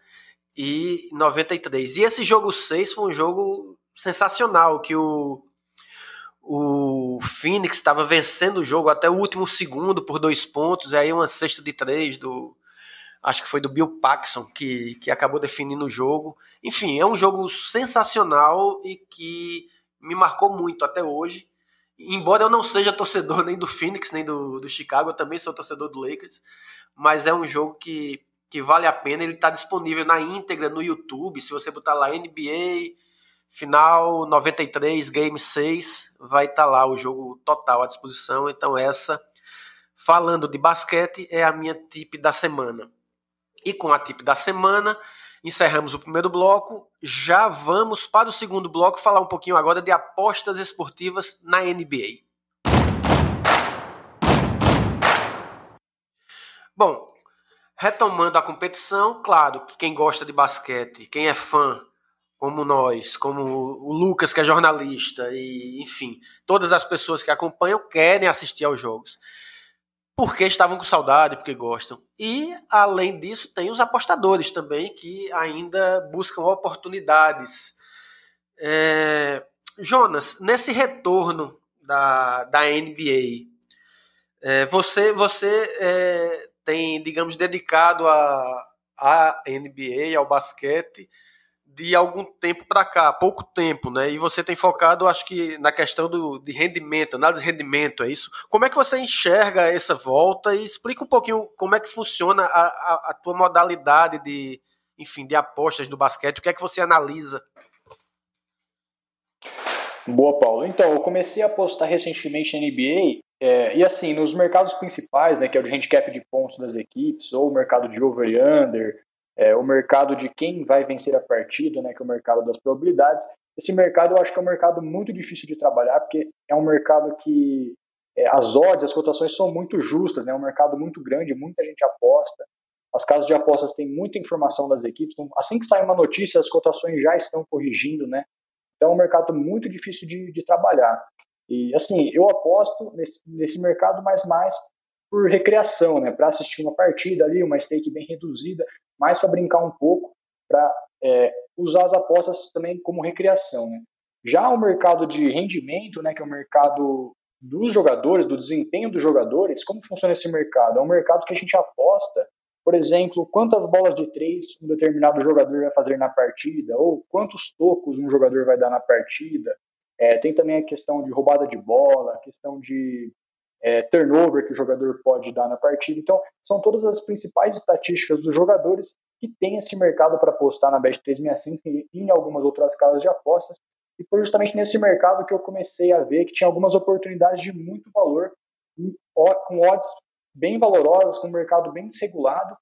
e 93. E esse jogo 6 foi um jogo sensacional que o o Phoenix estava vencendo o jogo até o último segundo por dois pontos, e aí uma cesta de três do. Acho que foi do Bill Paxson que, que acabou definindo o jogo. Enfim, é um jogo sensacional e que me marcou muito até hoje. Embora eu não seja torcedor nem do Phoenix, nem do, do Chicago, eu também sou torcedor do Lakers. Mas é um jogo que, que vale a pena. Ele está disponível na íntegra no YouTube. Se você botar lá NBA Final 93, Game 6, vai estar tá lá o jogo total à disposição. Então, essa, falando de basquete, é a minha tip da semana. E com a tip da semana, encerramos o primeiro bloco. Já vamos para o segundo bloco falar um pouquinho agora de apostas esportivas na NBA. Bom, retomando a competição, claro que quem gosta de basquete, quem é fã como nós, como o Lucas, que é jornalista, e enfim, todas as pessoas que acompanham querem assistir aos jogos. Porque estavam com saudade, porque gostam. E, além disso, tem os apostadores também, que ainda buscam oportunidades. É... Jonas, nesse retorno da, da NBA, é, você, você é, tem, digamos, dedicado a, a NBA, ao basquete, de algum tempo para cá, pouco tempo, né? E você tem focado, acho que, na questão do, de rendimento, análise de rendimento, é isso? Como é que você enxerga essa volta e explica um pouquinho como é que funciona a, a, a tua modalidade de, enfim, de apostas do basquete, o que é que você analisa? Boa, Paulo. Então, eu comecei a apostar recentemente na NBA é, e assim, nos mercados principais, né, que é o de handicap de pontos das equipes, ou o mercado de over e under, é, o mercado de quem vai vencer a partida, né, que é o mercado das probabilidades. Esse mercado eu acho que é um mercado muito difícil de trabalhar, porque é um mercado que é, as odds, as cotações são muito justas, né, é um mercado muito grande, muita gente aposta. As casas de apostas têm muita informação das equipes, então, assim que sai uma notícia, as cotações já estão corrigindo, né? Então é um mercado muito difícil de, de trabalhar. E assim, eu aposto nesse, nesse mercado, mas mais por recreação, né? Para assistir uma partida ali, uma stake bem reduzida, mais para brincar um pouco, para é, usar as apostas também como recreação. Né? Já o mercado de rendimento, né, que é o mercado dos jogadores, do desempenho dos jogadores, como funciona esse mercado? É um mercado que a gente aposta, por exemplo, quantas bolas de três um determinado jogador vai fazer na partida, ou quantos tocos um jogador vai dar na partida. É, tem também a questão de roubada de bola, a questão de é, turnover que o jogador pode dar na partida. Então, são todas as principais estatísticas dos jogadores que tem esse mercado para apostar na Bet365 e em algumas outras casas de apostas. E foi justamente nesse mercado que eu comecei a ver que tinha algumas oportunidades de muito valor, com odds bem valorosas, com um mercado bem desregulado.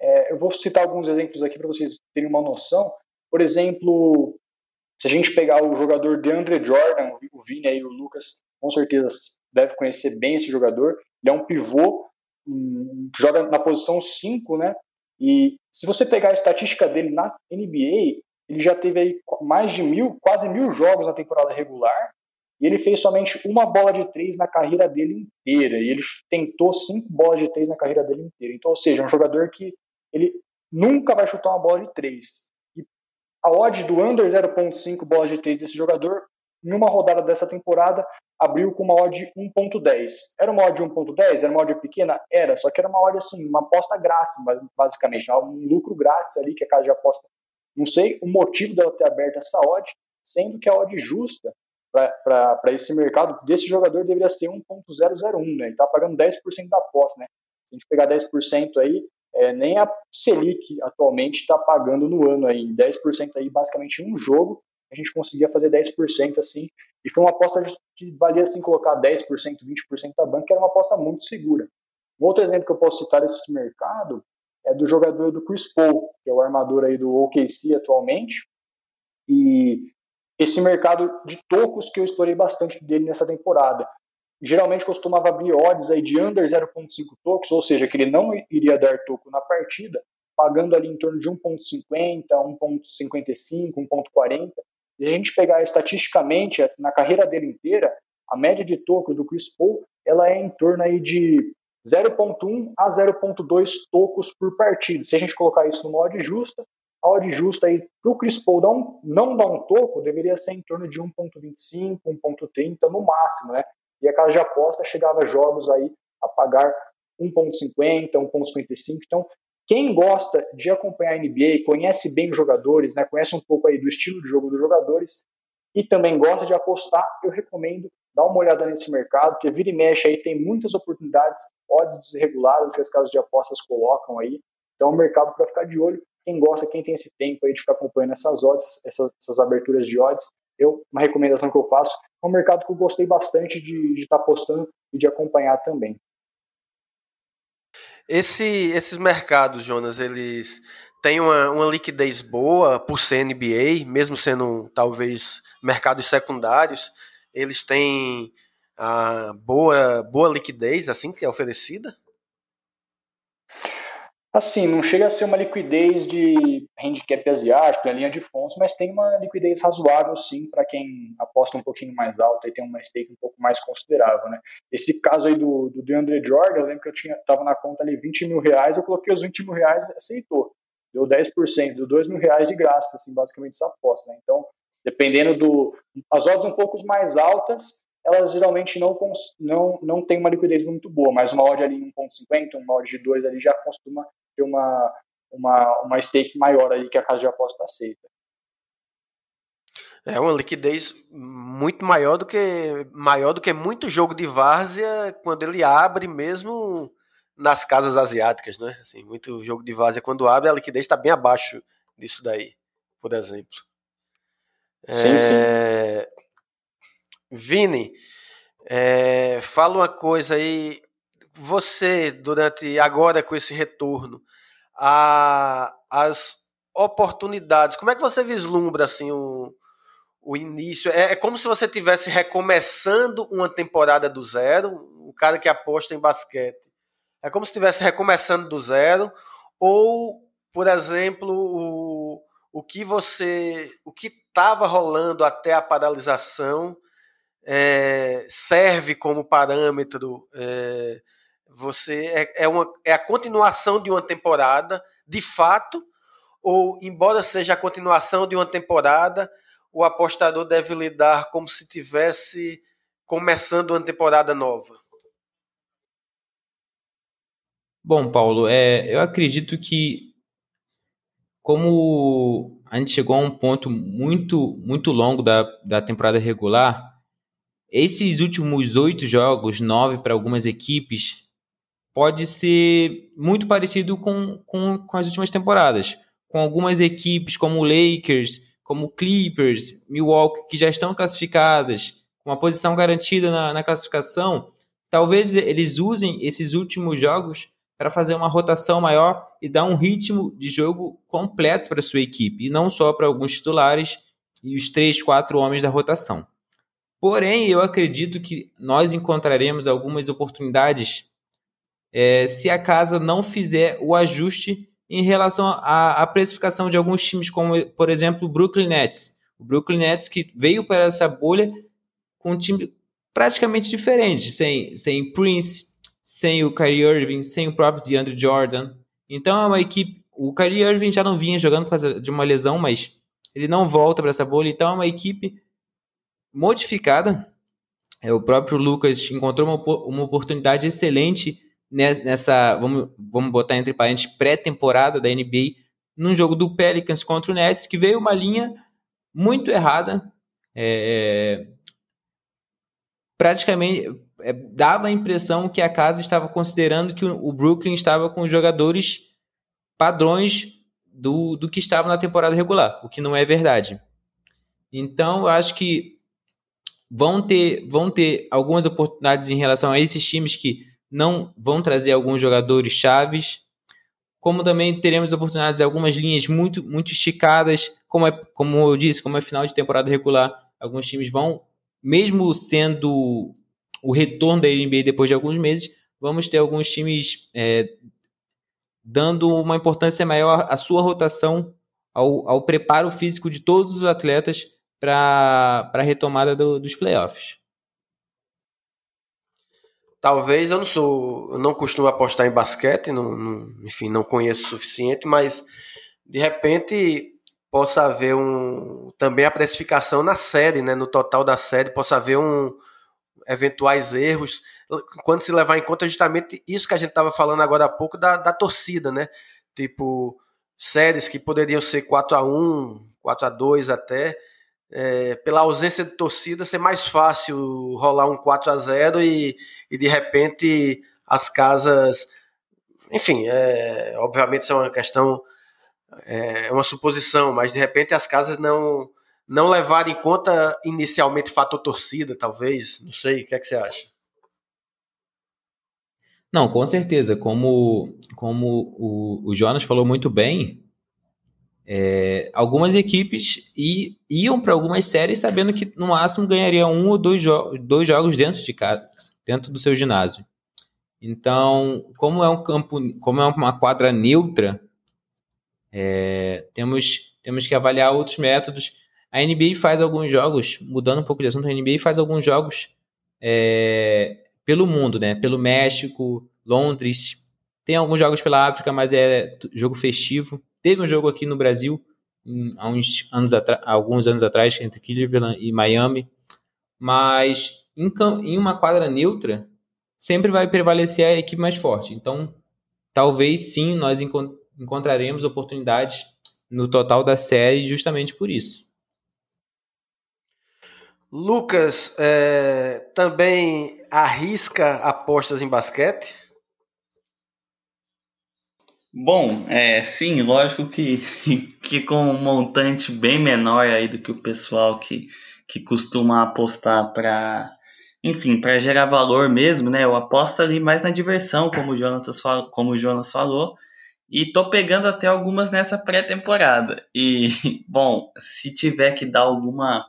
É, eu vou citar alguns exemplos aqui para vocês terem uma noção. Por exemplo, se a gente pegar o jogador DeAndre Jordan, o Vini e o Lucas com certeza deve conhecer bem esse jogador. Ele é um pivô que joga na posição 5, né? E se você pegar a estatística dele na NBA, ele já teve aí mais de mil, quase mil jogos na temporada regular, e ele fez somente uma bola de três na carreira dele inteira. E ele tentou cinco bolas de três na carreira dele inteira. Então, ou seja, é um jogador que ele nunca vai chutar uma bola de três. E a odd do under 0.5 bolas de três desse jogador, em uma rodada dessa temporada, abriu com uma odd 1.10. Era uma odd 1.10? Era uma odd pequena? Era, só que era uma odd assim, uma aposta grátis, basicamente, um lucro grátis ali que a casa de aposta. Não sei o motivo dela ter aberto essa odd, sendo que a odd justa para esse mercado desse jogador deveria ser 1.001, né? Ele está pagando 10% da aposta, né? Se a gente pegar 10% aí, é, nem a Selic atualmente está pagando no ano aí, 10% aí basicamente um jogo, a gente conseguia fazer 10% assim, e foi uma aposta que valia assim colocar 10%, 20% da banca, que era uma aposta muito segura. Um outro exemplo que eu posso citar desse mercado é do jogador do Chris Paul, que é o armador aí do OKC atualmente, e esse mercado de tocos que eu explorei bastante dele nessa temporada. Geralmente costumava abrir odds aí de under 0.5 tocos, ou seja, que ele não iria dar toco na partida, pagando ali em torno de 1.50, 1.55, 1.40, e a gente pegar estatisticamente na carreira dele inteira, a média de tocos do Chris Paul ela é em torno aí de 0.1 a 0.2 tocos por partida. Se a gente colocar isso no modo justa, a odd justa aí para o Chris Paul um, não dar um toco deveria ser em torno de 1.25, 1.30 no máximo, né? E a casa de aposta chegava a jogos aí a pagar 1.50, 1.55. Então, quem gosta de acompanhar a NBA, conhece bem os jogadores, né, conhece um pouco aí do estilo de jogo dos jogadores e também gosta de apostar, eu recomendo dar uma olhada nesse mercado, porque vira e mexe aí tem muitas oportunidades, odds desreguladas que as casas de apostas colocam aí. Então é um mercado para ficar de olho. Quem gosta, quem tem esse tempo aí de ficar acompanhando essas odds, essas, essas aberturas de odds, eu uma recomendação que eu faço, é um mercado que eu gostei bastante de estar tá apostando e de acompanhar também. Esse, esses mercados, Jonas, eles têm uma, uma liquidez boa por ser NBA, mesmo sendo talvez mercados secundários, eles têm a boa, boa liquidez assim que é oferecida? Assim, não chega a ser uma liquidez de handicap asiático, na linha de fundos, mas tem uma liquidez razoável, sim, para quem aposta um pouquinho mais alto e tem uma stake um pouco mais considerável, né? Esse caso aí do, do DeAndre Jordan, eu lembro que eu tinha, tava na conta ali 20 mil reais, eu coloquei os 20 mil reais e aceitou. Deu 10%, deu 2 mil reais de graça, assim, basicamente, essa aposta, né? Então, dependendo do... As odds um pouco mais altas, elas geralmente não, não, não tem uma liquidez muito boa, mas uma odd ali 1.50, uma odd de 2 ali já costuma uma, uma, uma stake maior aí que a casa de aposta aceita. É uma liquidez muito maior do que maior do que muito jogo de várzea quando ele abre mesmo nas casas asiáticas, né? Assim, muito jogo de várzea quando abre a liquidez está bem abaixo disso daí, por exemplo. Sim, é... sim. Vini, é... fala uma coisa aí você, durante agora com esse retorno, a, as oportunidades, como é que você vislumbra assim o, o início? É, é como se você estivesse recomeçando uma temporada do zero, o cara que aposta em basquete. É como se estivesse recomeçando do zero, ou, por exemplo, o, o que você. o que estava rolando até a paralisação é, serve como parâmetro é, você é, é, uma, é a continuação de uma temporada, de fato, ou embora seja a continuação de uma temporada, o apostador deve lidar como se tivesse começando uma temporada nova. Bom, Paulo, é, eu acredito que como a gente chegou a um ponto muito muito longo da, da temporada regular, esses últimos oito jogos, nove para algumas equipes, pode ser muito parecido com, com, com as últimas temporadas, com algumas equipes como Lakers, como Clippers, Milwaukee, que já estão classificadas, com uma posição garantida na, na classificação, talvez eles usem esses últimos jogos para fazer uma rotação maior e dar um ritmo de jogo completo para sua equipe, e não só para alguns titulares e os três, quatro homens da rotação. Porém, eu acredito que nós encontraremos algumas oportunidades é, se a casa não fizer o ajuste em relação à, precificação de alguns times, como, por exemplo, o Brooklyn Nets. O Brooklyn Nets que veio para essa bolha com um time praticamente diferente, sem, sem Prince, sem o Kyrie Irving, sem o próprio DeAndre Jordan. Então é uma equipe. O Kyrie Irving já não vinha jogando por causa de uma lesão, mas ele não volta para essa bolha. Então é uma equipe modificada. É, o próprio Lucas encontrou uma, uma oportunidade excelente nessa, vamos, vamos botar entre parênteses, pré-temporada da NBA, num jogo do Pelicans contra o Nets, que veio uma linha muito errada. É, praticamente é, dava a impressão que a casa estava considerando que o, o Brooklyn estava com jogadores padrões do, do que estava na temporada regular, o que não é verdade. Então, eu acho que vão ter, vão ter algumas oportunidades em relação a esses times que não vão trazer alguns jogadores chaves, como também teremos oportunidades de algumas linhas muito muito esticadas, como é, como eu disse, como é final de temporada regular, alguns times vão, mesmo sendo o retorno da NBA depois de alguns meses, vamos ter alguns times é, dando uma importância maior à sua rotação, ao, ao preparo físico de todos os atletas para a retomada do, dos playoffs. Talvez eu não sou, eu não costumo apostar em basquete, não, não, enfim, não conheço o suficiente, mas de repente possa haver um também a precificação na série, né, no total da série, possa haver um eventuais erros, quando se levar em conta justamente isso que a gente estava falando agora há pouco da, da torcida, né? Tipo, séries que poderiam ser 4 a 1 4 a 2 até, é, pela ausência de torcida, ser mais fácil rolar um 4 a 0 e, e de repente as casas. Enfim, é, obviamente isso é uma questão, é, é uma suposição, mas de repente as casas não não levar em conta inicialmente o fator torcida, talvez, não sei, o que é que você acha? Não, com certeza, como, como o, o Jonas falou muito bem, é, algumas equipes i, iam para algumas séries sabendo que no máximo ganharia um ou dois, jo dois jogos dentro de casa, dentro do seu ginásio. Então, como é um campo, como é uma quadra neutra, é, temos, temos que avaliar outros métodos. A NBA faz alguns jogos, mudando um pouco de assunto, a NBA faz alguns jogos é, pelo mundo, né? Pelo México, Londres. Tem alguns jogos pela África, mas é jogo festivo. Teve um jogo aqui no Brasil há uns anos alguns anos atrás entre Cleveland e Miami, mas em, em uma quadra neutra sempre vai prevalecer a equipe mais forte. Então, talvez sim nós encont encontraremos oportunidades no total da série justamente por isso. Lucas é, também arrisca apostas em basquete? Bom, é, sim, lógico que, que com um montante bem menor aí do que o pessoal que, que costuma apostar para, enfim, para gerar valor mesmo, né? Eu aposto ali mais na diversão, como o Jonas, como o Jonas falou, e tô pegando até algumas nessa pré-temporada. E, bom, se tiver que dar alguma,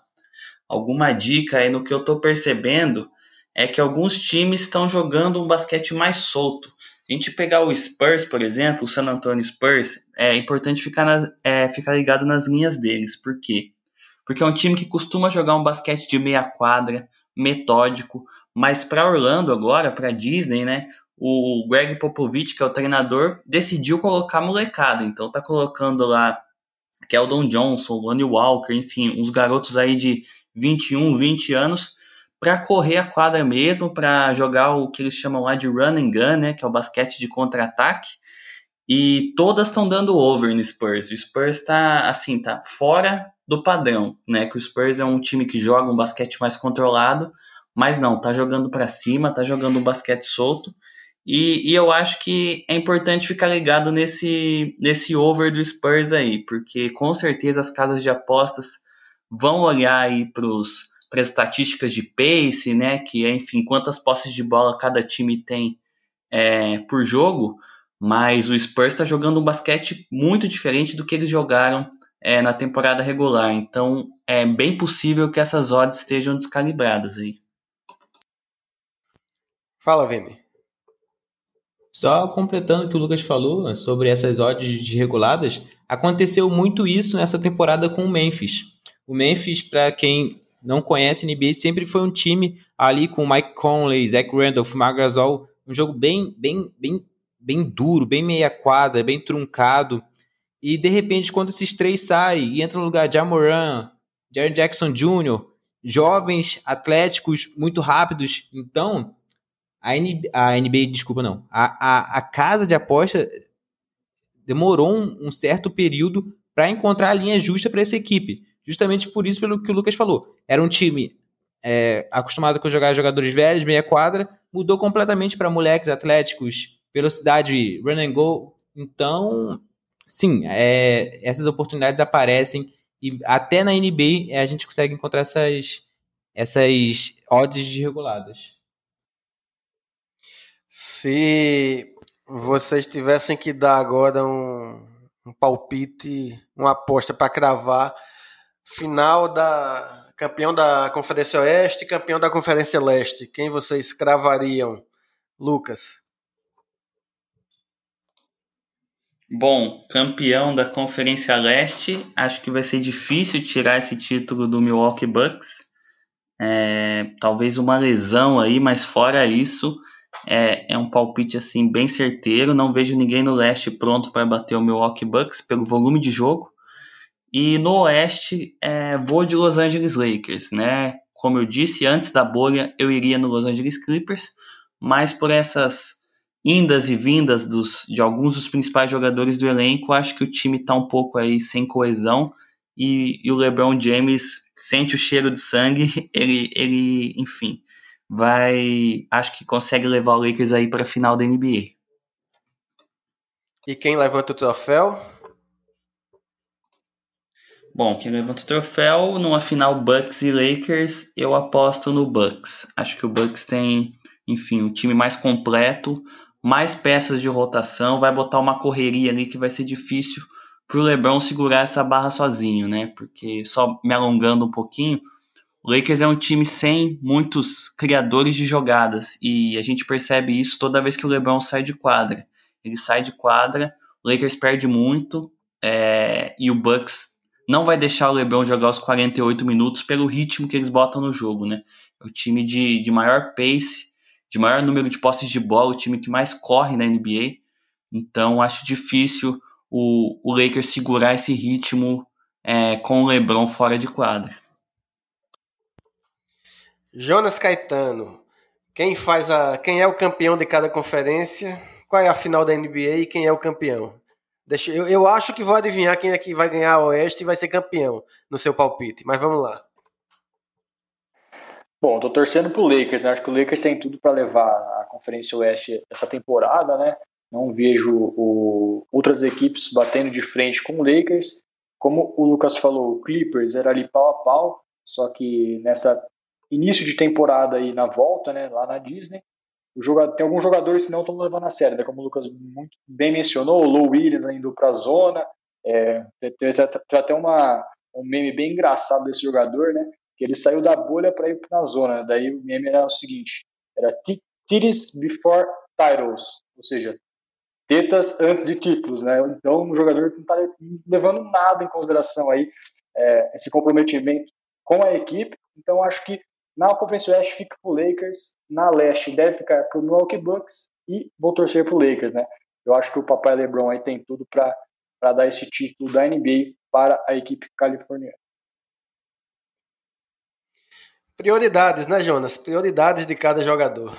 alguma dica aí no que eu tô percebendo, é que alguns times estão jogando um basquete mais solto a gente pegar o Spurs, por exemplo, o San Antonio Spurs, é importante ficar, na, é, ficar ligado nas linhas deles. Por quê? Porque é um time que costuma jogar um basquete de meia quadra, metódico, mas para Orlando agora, para Disney, né? O Greg Popovich, que é o treinador, decidiu colocar molecada. Então tá colocando lá Keldon Johnson, Lonnie Walker, enfim, uns garotos aí de 21, 20 anos para correr a quadra mesmo, para jogar o que eles chamam lá de run and gun, né, que é o basquete de contra-ataque. E todas estão dando over no Spurs. O Spurs está assim, tá fora do padrão, né? Que o Spurs é um time que joga um basquete mais controlado, mas não, tá jogando para cima, tá jogando um basquete solto. E, e, eu acho que é importante ficar ligado nesse, nesse over do Spurs aí, porque com certeza as casas de apostas vão olhar aí pros para as estatísticas de pace, né, que é, enfim, quantas posses de bola cada time tem é, por jogo, mas o Spurs está jogando um basquete muito diferente do que eles jogaram é, na temporada regular, então é bem possível que essas odds estejam descalibradas aí. Fala, Vini. Só completando o que o Lucas falou sobre essas odds desreguladas, aconteceu muito isso nessa temporada com o Memphis. O Memphis, para quem não conhece a NBA, sempre foi um time ali com Mike Conley, Zach Randolph, Marc Gasol, um jogo bem, bem, bem, bem duro, bem meia quadra, bem truncado. E de repente, quando esses três saem e entram no lugar de Jamoran, Jaren Jackson Jr., jovens, atléticos, muito rápidos, então a NBA, a NBA desculpa, não, a, a, a casa de aposta demorou um, um certo período para encontrar a linha justa para essa equipe justamente por isso, pelo que o Lucas falou. Era um time é, acostumado com jogar jogadores velhos, meia quadra, mudou completamente para moleques atléticos, velocidade, run and go. Então, sim, é, essas oportunidades aparecem e até na NBA a gente consegue encontrar essas, essas odds desreguladas. Se vocês tivessem que dar agora um, um palpite, uma aposta para cravar final da campeão da Conferência Oeste campeão da Conferência Leste. Quem vocês cravariam, Lucas? Bom, campeão da Conferência Leste, acho que vai ser difícil tirar esse título do Milwaukee Bucks. É, talvez uma lesão aí, mas fora isso, é, é um palpite assim bem certeiro. Não vejo ninguém no leste pronto para bater o Milwaukee Bucks pelo volume de jogo. E no oeste, é, vou de Los Angeles Lakers, né? Como eu disse, antes da bolha eu iria no Los Angeles Clippers, mas por essas indas e vindas dos, de alguns dos principais jogadores do elenco, acho que o time está um pouco aí sem coesão e, e, o LeBron James sente o cheiro de sangue, ele, ele, enfim, vai, acho que consegue levar o Lakers aí para a final da NBA. E quem levanta o troféu? Bom, quem levanta o troféu numa final Bucks e Lakers, eu aposto no Bucks. Acho que o Bucks tem, enfim, o time mais completo, mais peças de rotação, vai botar uma correria ali que vai ser difícil pro LeBron segurar essa barra sozinho, né? Porque só me alongando um pouquinho, o Lakers é um time sem muitos criadores de jogadas e a gente percebe isso toda vez que o LeBron sai de quadra. Ele sai de quadra, o Lakers perde muito é, e o Bucks não vai deixar o LeBron jogar os 48 minutos pelo ritmo que eles botam no jogo, né? É o time de, de maior pace, de maior número de posses de bola, o time que mais corre na NBA. Então acho difícil o, o Lakers segurar esse ritmo é, com o LeBron fora de quadra. Jonas Caetano, quem faz a, quem é o campeão de cada conferência? Qual é a final da NBA e quem é o campeão? Deixa, eu, eu acho que vou adivinhar quem é que vai ganhar a Oeste e vai ser campeão no seu palpite, mas vamos lá. Bom, tô torcendo pro Lakers, né? Acho que o Lakers tem tudo para levar a Conferência Oeste essa temporada, né? Não vejo o, outras equipes batendo de frente com o Lakers. Como o Lucas falou, o Clippers era ali pau a pau, só que nessa início de temporada aí na volta, né, lá na Disney, jogador, tem alguns jogadores que não estão levando a sério, né, como o Lucas muito bem mencionou, o Low Williams indo para a zona, é, tem, até uma, um meme bem engraçado desse jogador, né, que ele saiu da bolha para ir para a zona, daí o meme era o seguinte, era titties before titles, ou seja, tetas antes de títulos, né? Então, um jogador que não está levando nada em consideração aí é, esse comprometimento com a equipe. Então, acho que na Conferência Oeste fica para o Lakers, na Leste deve ficar para o Milwaukee Bucks e vou torcer para o Lakers, né? Eu acho que o papai LeBron aí tem tudo para dar esse título da NBA para a equipe californiana. Prioridades, né, Jonas? Prioridades de cada jogador.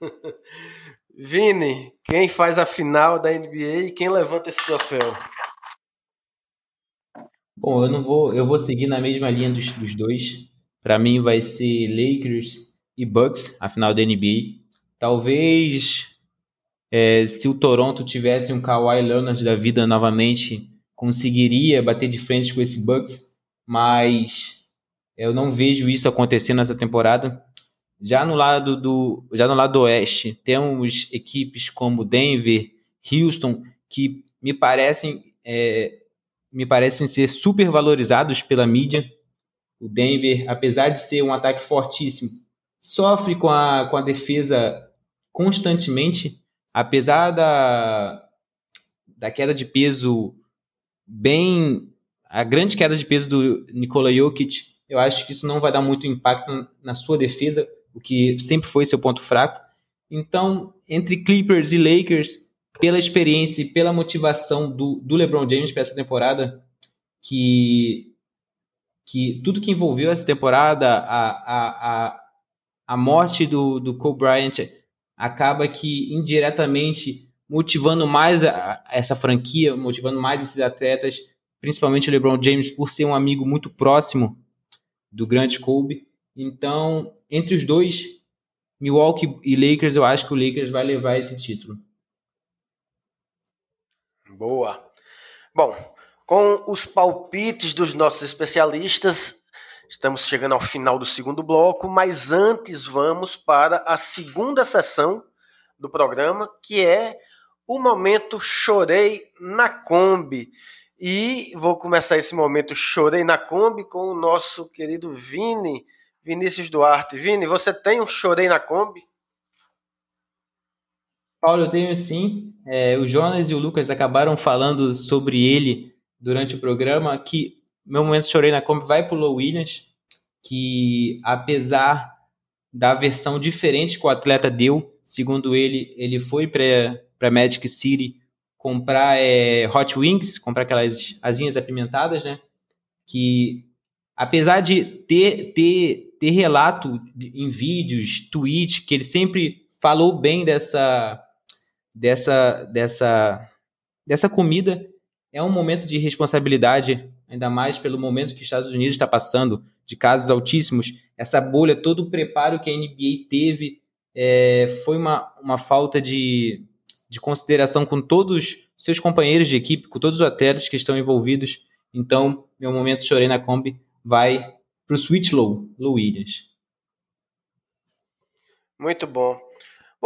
Vini, quem faz a final da NBA e quem levanta esse troféu? Bom, eu não vou, eu vou seguir na mesma linha dos, dos dois. Para mim vai ser Lakers e Bucks a final da NBA. Talvez é, se o Toronto tivesse um Kawhi Leonard da vida novamente, conseguiria bater de frente com esse Bucks, mas eu não vejo isso acontecendo nessa temporada. Já no lado do, já no lado oeste, temos equipes como Denver, Houston, que me parecem, é, me parecem ser super valorizados pela mídia. O Denver, apesar de ser um ataque fortíssimo, sofre com a, com a defesa constantemente, apesar da, da queda de peso bem. a grande queda de peso do Nikola Jokic, eu acho que isso não vai dar muito impacto na sua defesa, o que sempre foi seu ponto fraco. Então, entre Clippers e Lakers, pela experiência e pela motivação do, do LeBron James para essa temporada, que, que tudo que envolveu essa temporada, a, a, a, a morte do, do Kobe Bryant, acaba que indiretamente motivando mais a, essa franquia, motivando mais esses atletas, principalmente o LeBron James, por ser um amigo muito próximo do grande Kobe. Então, entre os dois, Milwaukee e Lakers, eu acho que o Lakers vai levar esse título. Boa. Bom, com os palpites dos nossos especialistas, estamos chegando ao final do segundo bloco, mas antes vamos para a segunda sessão do programa, que é o momento Chorei na Kombi. E vou começar esse momento Chorei na Kombi com o nosso querido Vini, Vinícius Duarte. Vini, você tem um Chorei na Kombi? Paulo, eu tenho sim. É, o Jonas e o Lucas acabaram falando sobre ele durante o programa, que meu momento Chorei na Kombi vai para o Low Williams, que apesar da versão diferente que o atleta deu, segundo ele, ele foi para Magic City comprar é, hot wings, comprar aquelas asinhas apimentadas, né? Que apesar de ter, ter, ter relato em vídeos, tweet, que ele sempre falou bem dessa, dessa, dessa, dessa comida, é um momento de responsabilidade, ainda mais pelo momento que os Estados Unidos está passando, de casos altíssimos. Essa bolha, todo o preparo que a NBA teve, é, foi uma, uma falta de, de consideração com todos os seus companheiros de equipe, com todos os atletas que estão envolvidos. Então, meu momento chorei na Kombi vai para o Switch Low, Low Williams. Muito bom.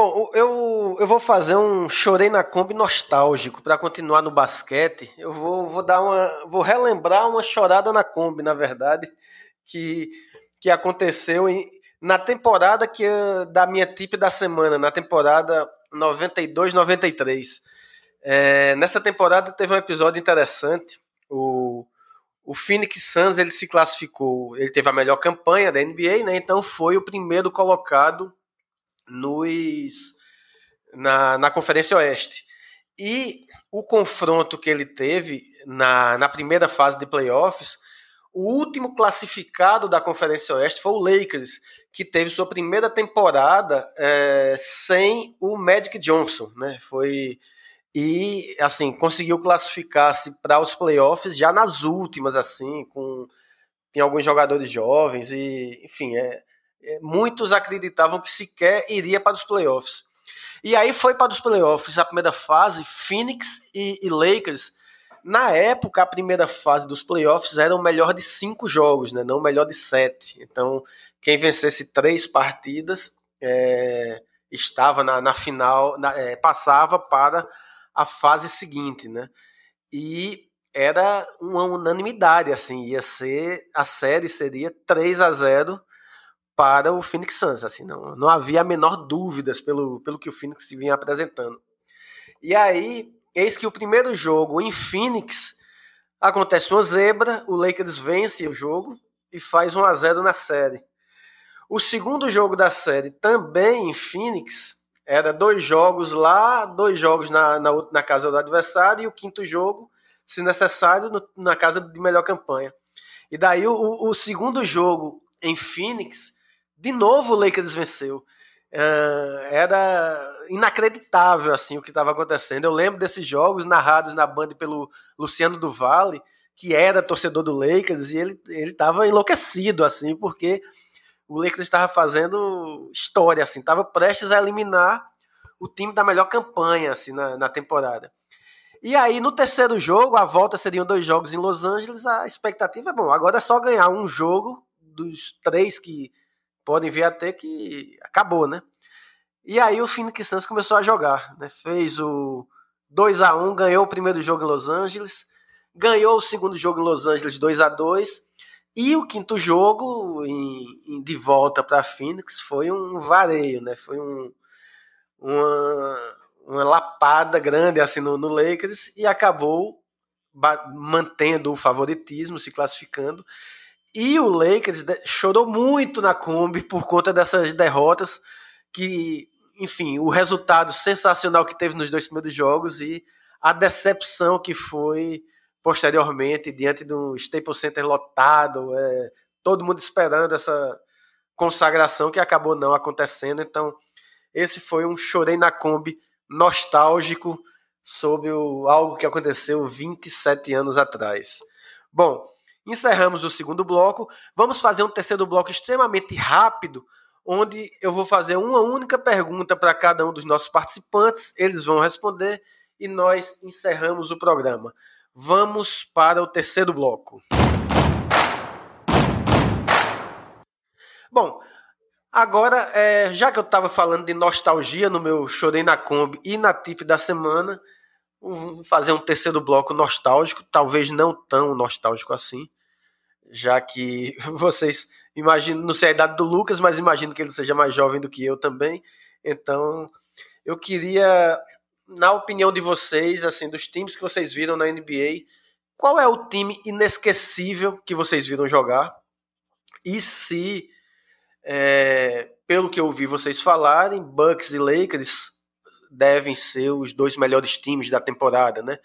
Bom, eu, eu vou fazer um chorei na Kombi nostálgico para continuar no basquete. Eu vou, vou dar uma, vou relembrar uma chorada na Kombi, na verdade, que, que aconteceu em, na temporada que da minha tip da semana, na temporada 92-93. É, nessa temporada teve um episódio interessante. O, o Phoenix Suns ele se classificou, ele teve a melhor campanha da NBA, né? Então foi o primeiro colocado nos na, na Conferência Oeste. E o confronto que ele teve na, na primeira fase de playoffs, o último classificado da Conferência Oeste foi o Lakers, que teve sua primeira temporada é, sem o Magic Johnson, né? Foi e assim conseguiu classificar-se para os playoffs já nas últimas, assim, com tem alguns jogadores jovens e enfim, é, muitos acreditavam que sequer iria para os playoffs. E aí foi para os playoffs a primeira fase, Phoenix e, e Lakers. Na época, a primeira fase dos playoffs era o melhor de cinco jogos, né? não o melhor de sete. Então, quem vencesse três partidas é, estava na, na final, na, é, passava para a fase seguinte, né? E era uma unanimidade, assim, ia ser a série seria 3 a 0 para o Phoenix Suns, assim, não, não havia a menor dúvidas pelo, pelo que o Phoenix vinha apresentando. E aí, eis que o primeiro jogo em Phoenix acontece uma zebra, o Lakers vence o jogo e faz 1 a 0 na série. O segundo jogo da série também em Phoenix era dois jogos lá, dois jogos na, na, na casa do adversário e o quinto jogo, se necessário, no, na casa de melhor campanha. E daí o, o segundo jogo em Phoenix, de novo o Lakers venceu. Uh, era inacreditável assim o que estava acontecendo. Eu lembro desses jogos narrados na Band pelo Luciano do Vale, que era torcedor do Lakers, e ele ele estava enlouquecido assim, porque o Lakers estava fazendo história, assim, estava prestes a eliminar o time da melhor campanha assim na, na temporada. E aí no terceiro jogo, a volta seriam dois jogos em Los Angeles, a expectativa é bom, agora é só ganhar um jogo dos três que podem vir a ter que acabou, né? E aí o Phoenix Suns começou a jogar, né? Fez o 2 a 1, ganhou o primeiro jogo em Los Angeles, ganhou o segundo jogo em Los Angeles 2 a 2 e o quinto jogo, em, em, de volta para Phoenix, foi um vareio, né? Foi um, uma, uma lapada grande assim no, no Lakers e acabou mantendo o favoritismo, se classificando. E o Lakers chorou muito na Kombi por conta dessas derrotas, que, enfim, o resultado sensacional que teve nos dois primeiros jogos e a decepção que foi posteriormente, diante do Staples Center lotado, é, todo mundo esperando essa consagração que acabou não acontecendo. Então, esse foi um chorei na Kombi nostálgico sobre o, algo que aconteceu 27 anos atrás. Bom, encerramos o segundo bloco. Vamos fazer um terceiro bloco extremamente rápido, onde eu vou fazer uma única pergunta para cada um dos nossos participantes, eles vão responder e nós encerramos o programa. Vamos para o terceiro bloco. Bom, agora, é, já que eu estava falando de nostalgia no meu Chorei na Kombi e na tip da semana, vou fazer um terceiro bloco nostálgico, talvez não tão nostálgico assim, já que vocês imaginam, não sei a idade do Lucas, mas imagino que ele seja mais jovem do que eu também. Então, eu queria na opinião de vocês, assim, dos times que vocês viram na NBA, qual é o time inesquecível que vocês viram jogar? E se, é, pelo que eu ouvi vocês falarem, Bucks e Lakers devem ser os dois melhores times da temporada, né?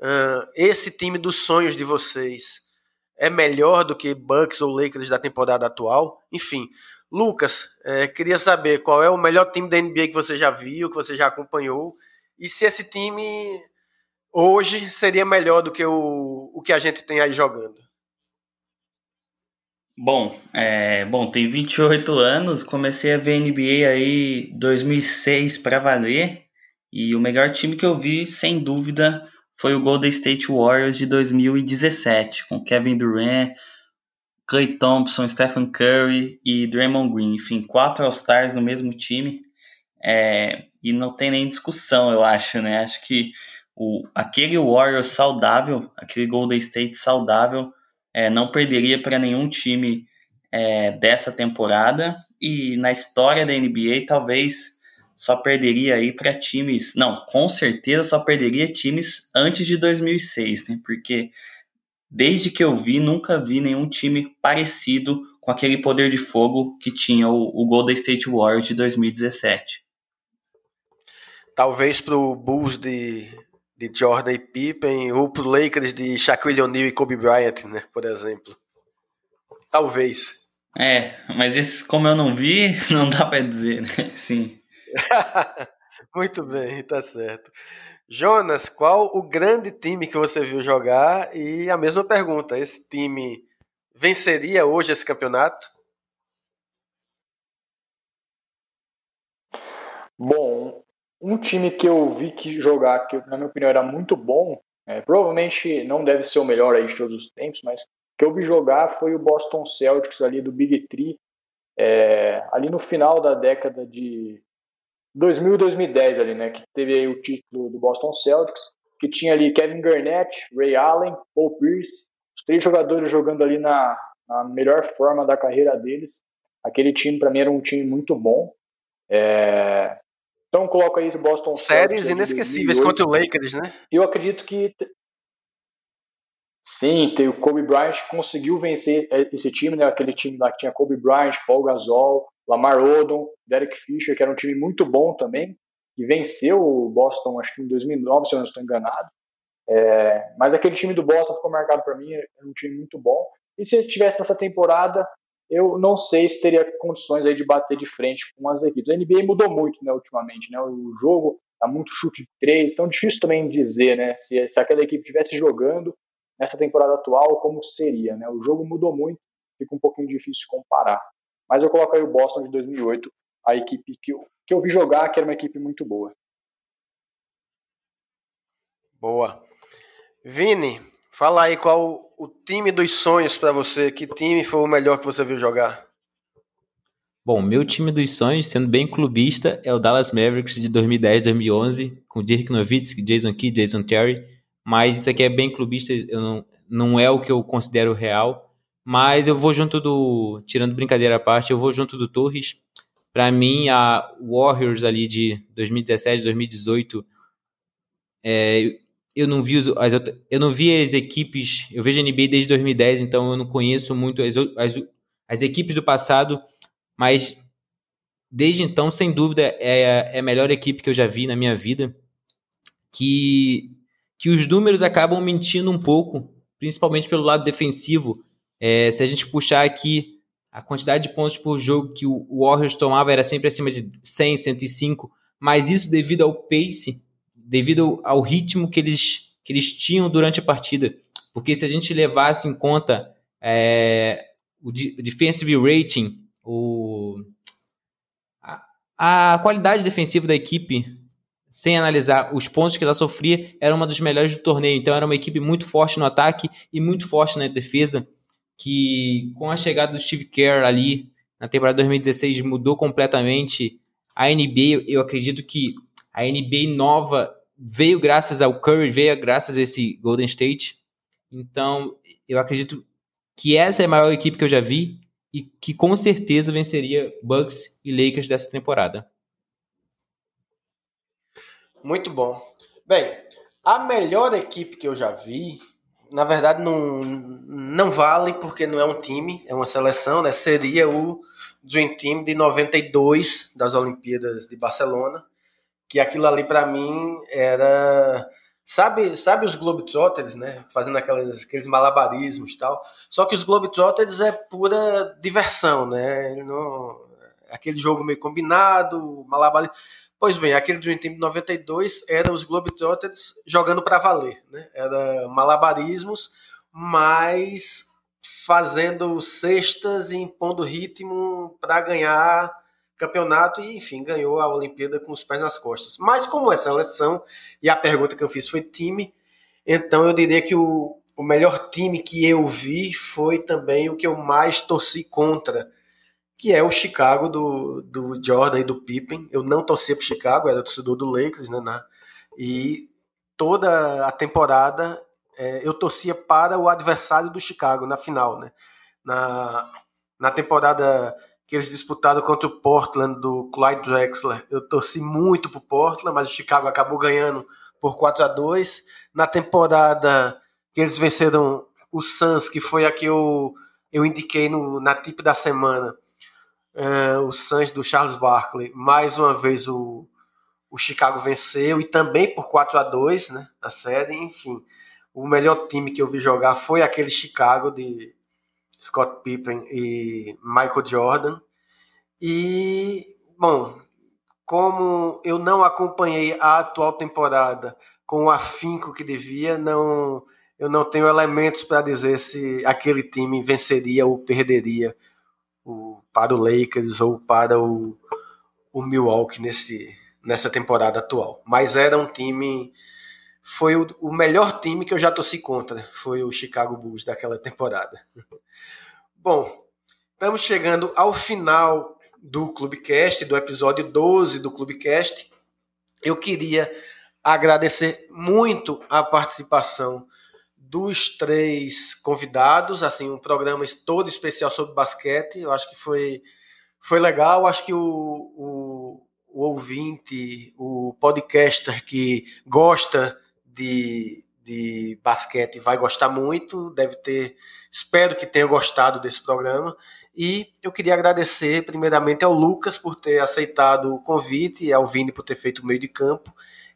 Uh, esse time dos sonhos de vocês é melhor do que Bucks ou Lakers da temporada atual? Enfim, Lucas, é, queria saber qual é o melhor time da NBA que você já viu, que você já acompanhou, e se esse time hoje seria melhor do que o, o que a gente tem aí jogando. Bom, é, bom, tem 28 anos, comecei a ver NBA aí 2006 para valer, e o melhor time que eu vi, sem dúvida, foi o Golden State Warriors de 2017, com Kevin Durant, Clay Thompson, Stephen Curry e Draymond Green. Enfim, quatro All-Stars no mesmo time. É, e não tem nem discussão, eu acho, né? Acho que o, aquele Warriors saudável, aquele Golden State saudável, é, não perderia para nenhum time é, dessa temporada. E na história da NBA, talvez só perderia aí para times. Não, com certeza só perderia times antes de 2006, né? Porque desde que eu vi, nunca vi nenhum time parecido com aquele poder de fogo que tinha o, o Golden State Warriors de 2017. Talvez para o Bulls de, de Jordan e Pippen, ou para o Lakers de Shaquille O'Neal e Kobe Bryant, né? Por exemplo. Talvez. É, mas esse, como eu não vi, não dá para dizer, né? Sim. Muito bem, tá certo. Jonas, qual o grande time que você viu jogar? E a mesma pergunta: esse time venceria hoje esse campeonato? Bom, um time que eu vi que jogar, que na minha opinião era muito bom, é, provavelmente não deve ser o melhor aí de todos os tempos, mas que eu vi jogar foi o Boston Celtics ali do Big Three, é, ali no final da década de 2000 e 2010 ali, né, que teve aí o título do Boston Celtics, que tinha ali Kevin Garnett, Ray Allen, Paul Pierce, os três jogadores jogando ali na, na melhor forma da carreira deles. Aquele time para mim era um time muito bom. É... Então coloca aí o Boston Séries Celtics inesquecíveis contra o Lakers, né? Eu acredito que Sim, tem o Kobe Bryant conseguiu vencer esse time, né? Aquele time lá que tinha Kobe Bryant, Paul Gasol, Lamar Odom, Derek Fisher, que era um time muito bom também, que venceu o Boston, acho que em 2009, se eu não estou enganado. É, mas aquele time do Boston ficou marcado para mim, era um time muito bom. E se ele tivesse nessa temporada, eu não sei se teria condições aí de bater de frente com as equipes. A NBA mudou muito, né, ultimamente, né? O jogo tá muito chute de três, então difícil também dizer, né, se, se aquela equipe estivesse jogando nessa temporada atual, como seria, né? O jogo mudou muito, fica um pouquinho difícil comparar. Mas eu coloco aí o Boston de 2008, a equipe que eu, que eu vi jogar, que era uma equipe muito boa. Boa. Vini, fala aí qual o time dos sonhos para você. Que time foi o melhor que você viu jogar? Bom, meu time dos sonhos, sendo bem clubista, é o Dallas Mavericks de 2010, 2011, com Dirk Nowitzki, Jason Kidd, Jason Terry. Mas isso aqui é bem clubista, eu não, não é o que eu considero real. Mas eu vou junto do. Tirando brincadeira à parte, eu vou junto do Torres. Para mim, a Warriors ali de 2017, 2018, é, eu não vi as, eu não vi as equipes. Eu vejo a NBA desde 2010, então eu não conheço muito as, as, as equipes do passado, mas desde então, sem dúvida, é, é a melhor equipe que eu já vi na minha vida. Que, que os números acabam mentindo um pouco, principalmente pelo lado defensivo. É, se a gente puxar aqui a quantidade de pontos por jogo que o Warriors tomava era sempre acima de 100, 105, mas isso devido ao pace, devido ao ritmo que eles, que eles tinham durante a partida. Porque se a gente levasse em conta é, o defensive rating, o, a, a qualidade defensiva da equipe, sem analisar os pontos que ela sofria, era uma das melhores do torneio. Então era uma equipe muito forte no ataque e muito forte na defesa que com a chegada do Steve Kerr ali na temporada 2016 mudou completamente a NBA. Eu acredito que a NBA nova veio graças ao Curry, veio graças a esse Golden State. Então, eu acredito que essa é a maior equipe que eu já vi e que com certeza venceria Bucks e Lakers dessa temporada. Muito bom. Bem, a melhor equipe que eu já vi na verdade não, não vale porque não é um time, é uma seleção, né? Seria o Dream Team de 92 das Olimpíadas de Barcelona, que aquilo ali para mim era sabe, sabe os Globetrotters, né, fazendo aqueles, aqueles malabarismos e tal. Só que os Globetrotters é pura diversão, né? Não, aquele jogo meio combinado, malabarismo. Pois bem, aquele Dream Team de 92 era os Globetrotters jogando para valer, né? Era malabarismos, mas fazendo cestas e impondo ritmo para ganhar campeonato e, enfim, ganhou a Olimpíada com os pés nas costas. Mas como é seleção, e a pergunta que eu fiz foi time, então eu diria que o, o melhor time que eu vi foi também o que eu mais torci contra, que é o Chicago do, do Jordan e do Pippen. Eu não torcia para Chicago, era torcedor do Lakers, né? Na, e toda a temporada é, eu torcia para o adversário do Chicago na final, né? Na, na temporada que eles disputaram contra o Portland do Clyde Drexler, eu torci muito pro Portland, mas o Chicago acabou ganhando por 4 a 2 Na temporada que eles venceram o Suns, que foi a que eu, eu indiquei no, na tip da semana, é, o Suns do Charles Barkley, mais uma vez o, o Chicago venceu, e também por 4 a 2 né, na série, enfim o melhor time que eu vi jogar foi aquele Chicago de Scott Pippen e Michael Jordan. E, bom, como eu não acompanhei a atual temporada com o afinco que devia, não eu não tenho elementos para dizer se aquele time venceria ou perderia o, para o Lakers ou para o, o Milwaukee nesse, nessa temporada atual. Mas era um time foi o, o, melhor time que eu já torci contra, foi o Chicago Bulls daquela temporada. Bom, estamos chegando ao final do Clubecast, do episódio 12 do Clubecast. Eu queria agradecer muito a participação dos três convidados, assim, um programa todo especial sobre basquete. Eu acho que foi, foi legal. Acho que o, o, o ouvinte, o podcaster que gosta de, de basquete vai gostar muito, deve ter, espero que tenha gostado desse programa. E eu queria agradecer primeiramente ao Lucas por ter aceitado o convite e ao Vini por ter feito o meio de campo.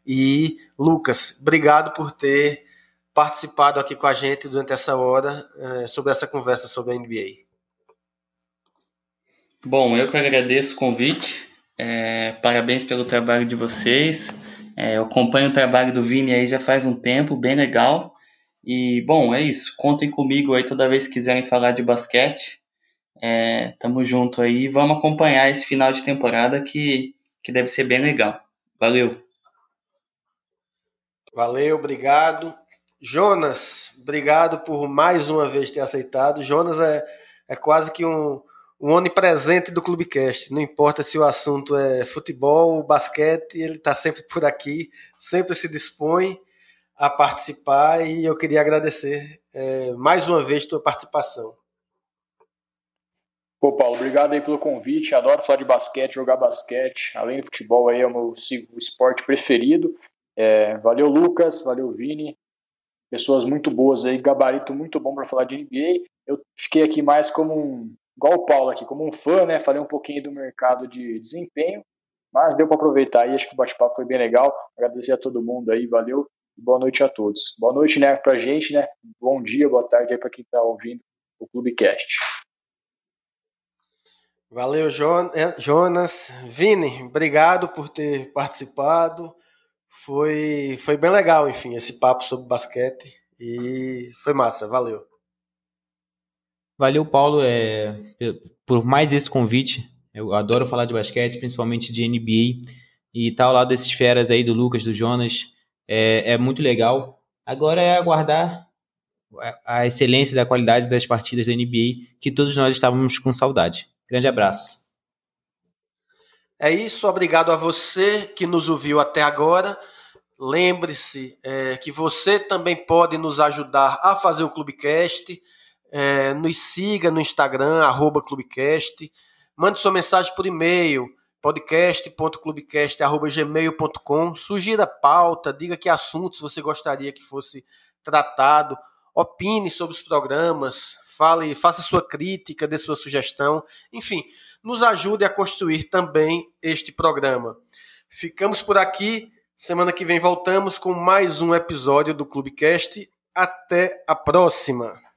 E Lucas, obrigado por ter participado aqui com a gente durante essa hora é, sobre essa conversa sobre a NBA. Bom, eu que agradeço o convite. É, parabéns pelo trabalho de vocês. É, eu acompanho o trabalho do Vini aí já faz um tempo, bem legal. E, bom, é isso. Contem comigo aí toda vez que quiserem falar de basquete. É, tamo junto aí. Vamos acompanhar esse final de temporada que, que deve ser bem legal. Valeu. Valeu, obrigado. Jonas, obrigado por mais uma vez ter aceitado. Jonas é, é quase que um, um onipresente do Clubecast. Não importa se o assunto é futebol, basquete, ele está sempre por aqui, sempre se dispõe a participar e eu queria agradecer é, mais uma vez tua participação. Pô, Paulo, obrigado aí pelo convite. Adoro falar de basquete, jogar basquete. Além do futebol, aí é o meu esporte preferido. É, valeu, Lucas. Valeu, Vini. Pessoas muito boas aí, gabarito muito bom para falar de NBA. Eu fiquei aqui mais como um igual o Paulo aqui, como um fã, né? Falei um pouquinho do mercado de desempenho, mas deu para aproveitar aí. Acho que o bate-papo foi bem legal. Agradecer a todo mundo aí, valeu. Boa noite a todos. Boa noite, né, pra gente, né? Bom dia, boa tarde aí para quem está ouvindo o Clubecast. Valeu, eh, Jonas. Vini, obrigado por ter participado. Foi, foi bem legal, enfim, esse papo sobre basquete. E foi massa, valeu. Valeu, Paulo, é, por mais esse convite. Eu adoro falar de basquete, principalmente de NBA. E estar tá ao lado desses feras aí, do Lucas, do Jonas, é, é muito legal. Agora é aguardar a excelência da qualidade das partidas da NBA, que todos nós estávamos com saudade. Grande abraço. É isso, obrigado a você que nos ouviu até agora. Lembre-se é, que você também pode nos ajudar a fazer o Clubecast. É, nos siga no Instagram, arroba Clubecast. Mande sua mensagem por e-mail, podcast.clubecast.gmail.com. Sugira pauta, diga que assuntos você gostaria que fosse tratado. Opine sobre os programas, fale, faça sua crítica, dê sua sugestão. Enfim, nos ajude a construir também este programa. Ficamos por aqui. Semana que vem voltamos com mais um episódio do Clubecast. Até a próxima!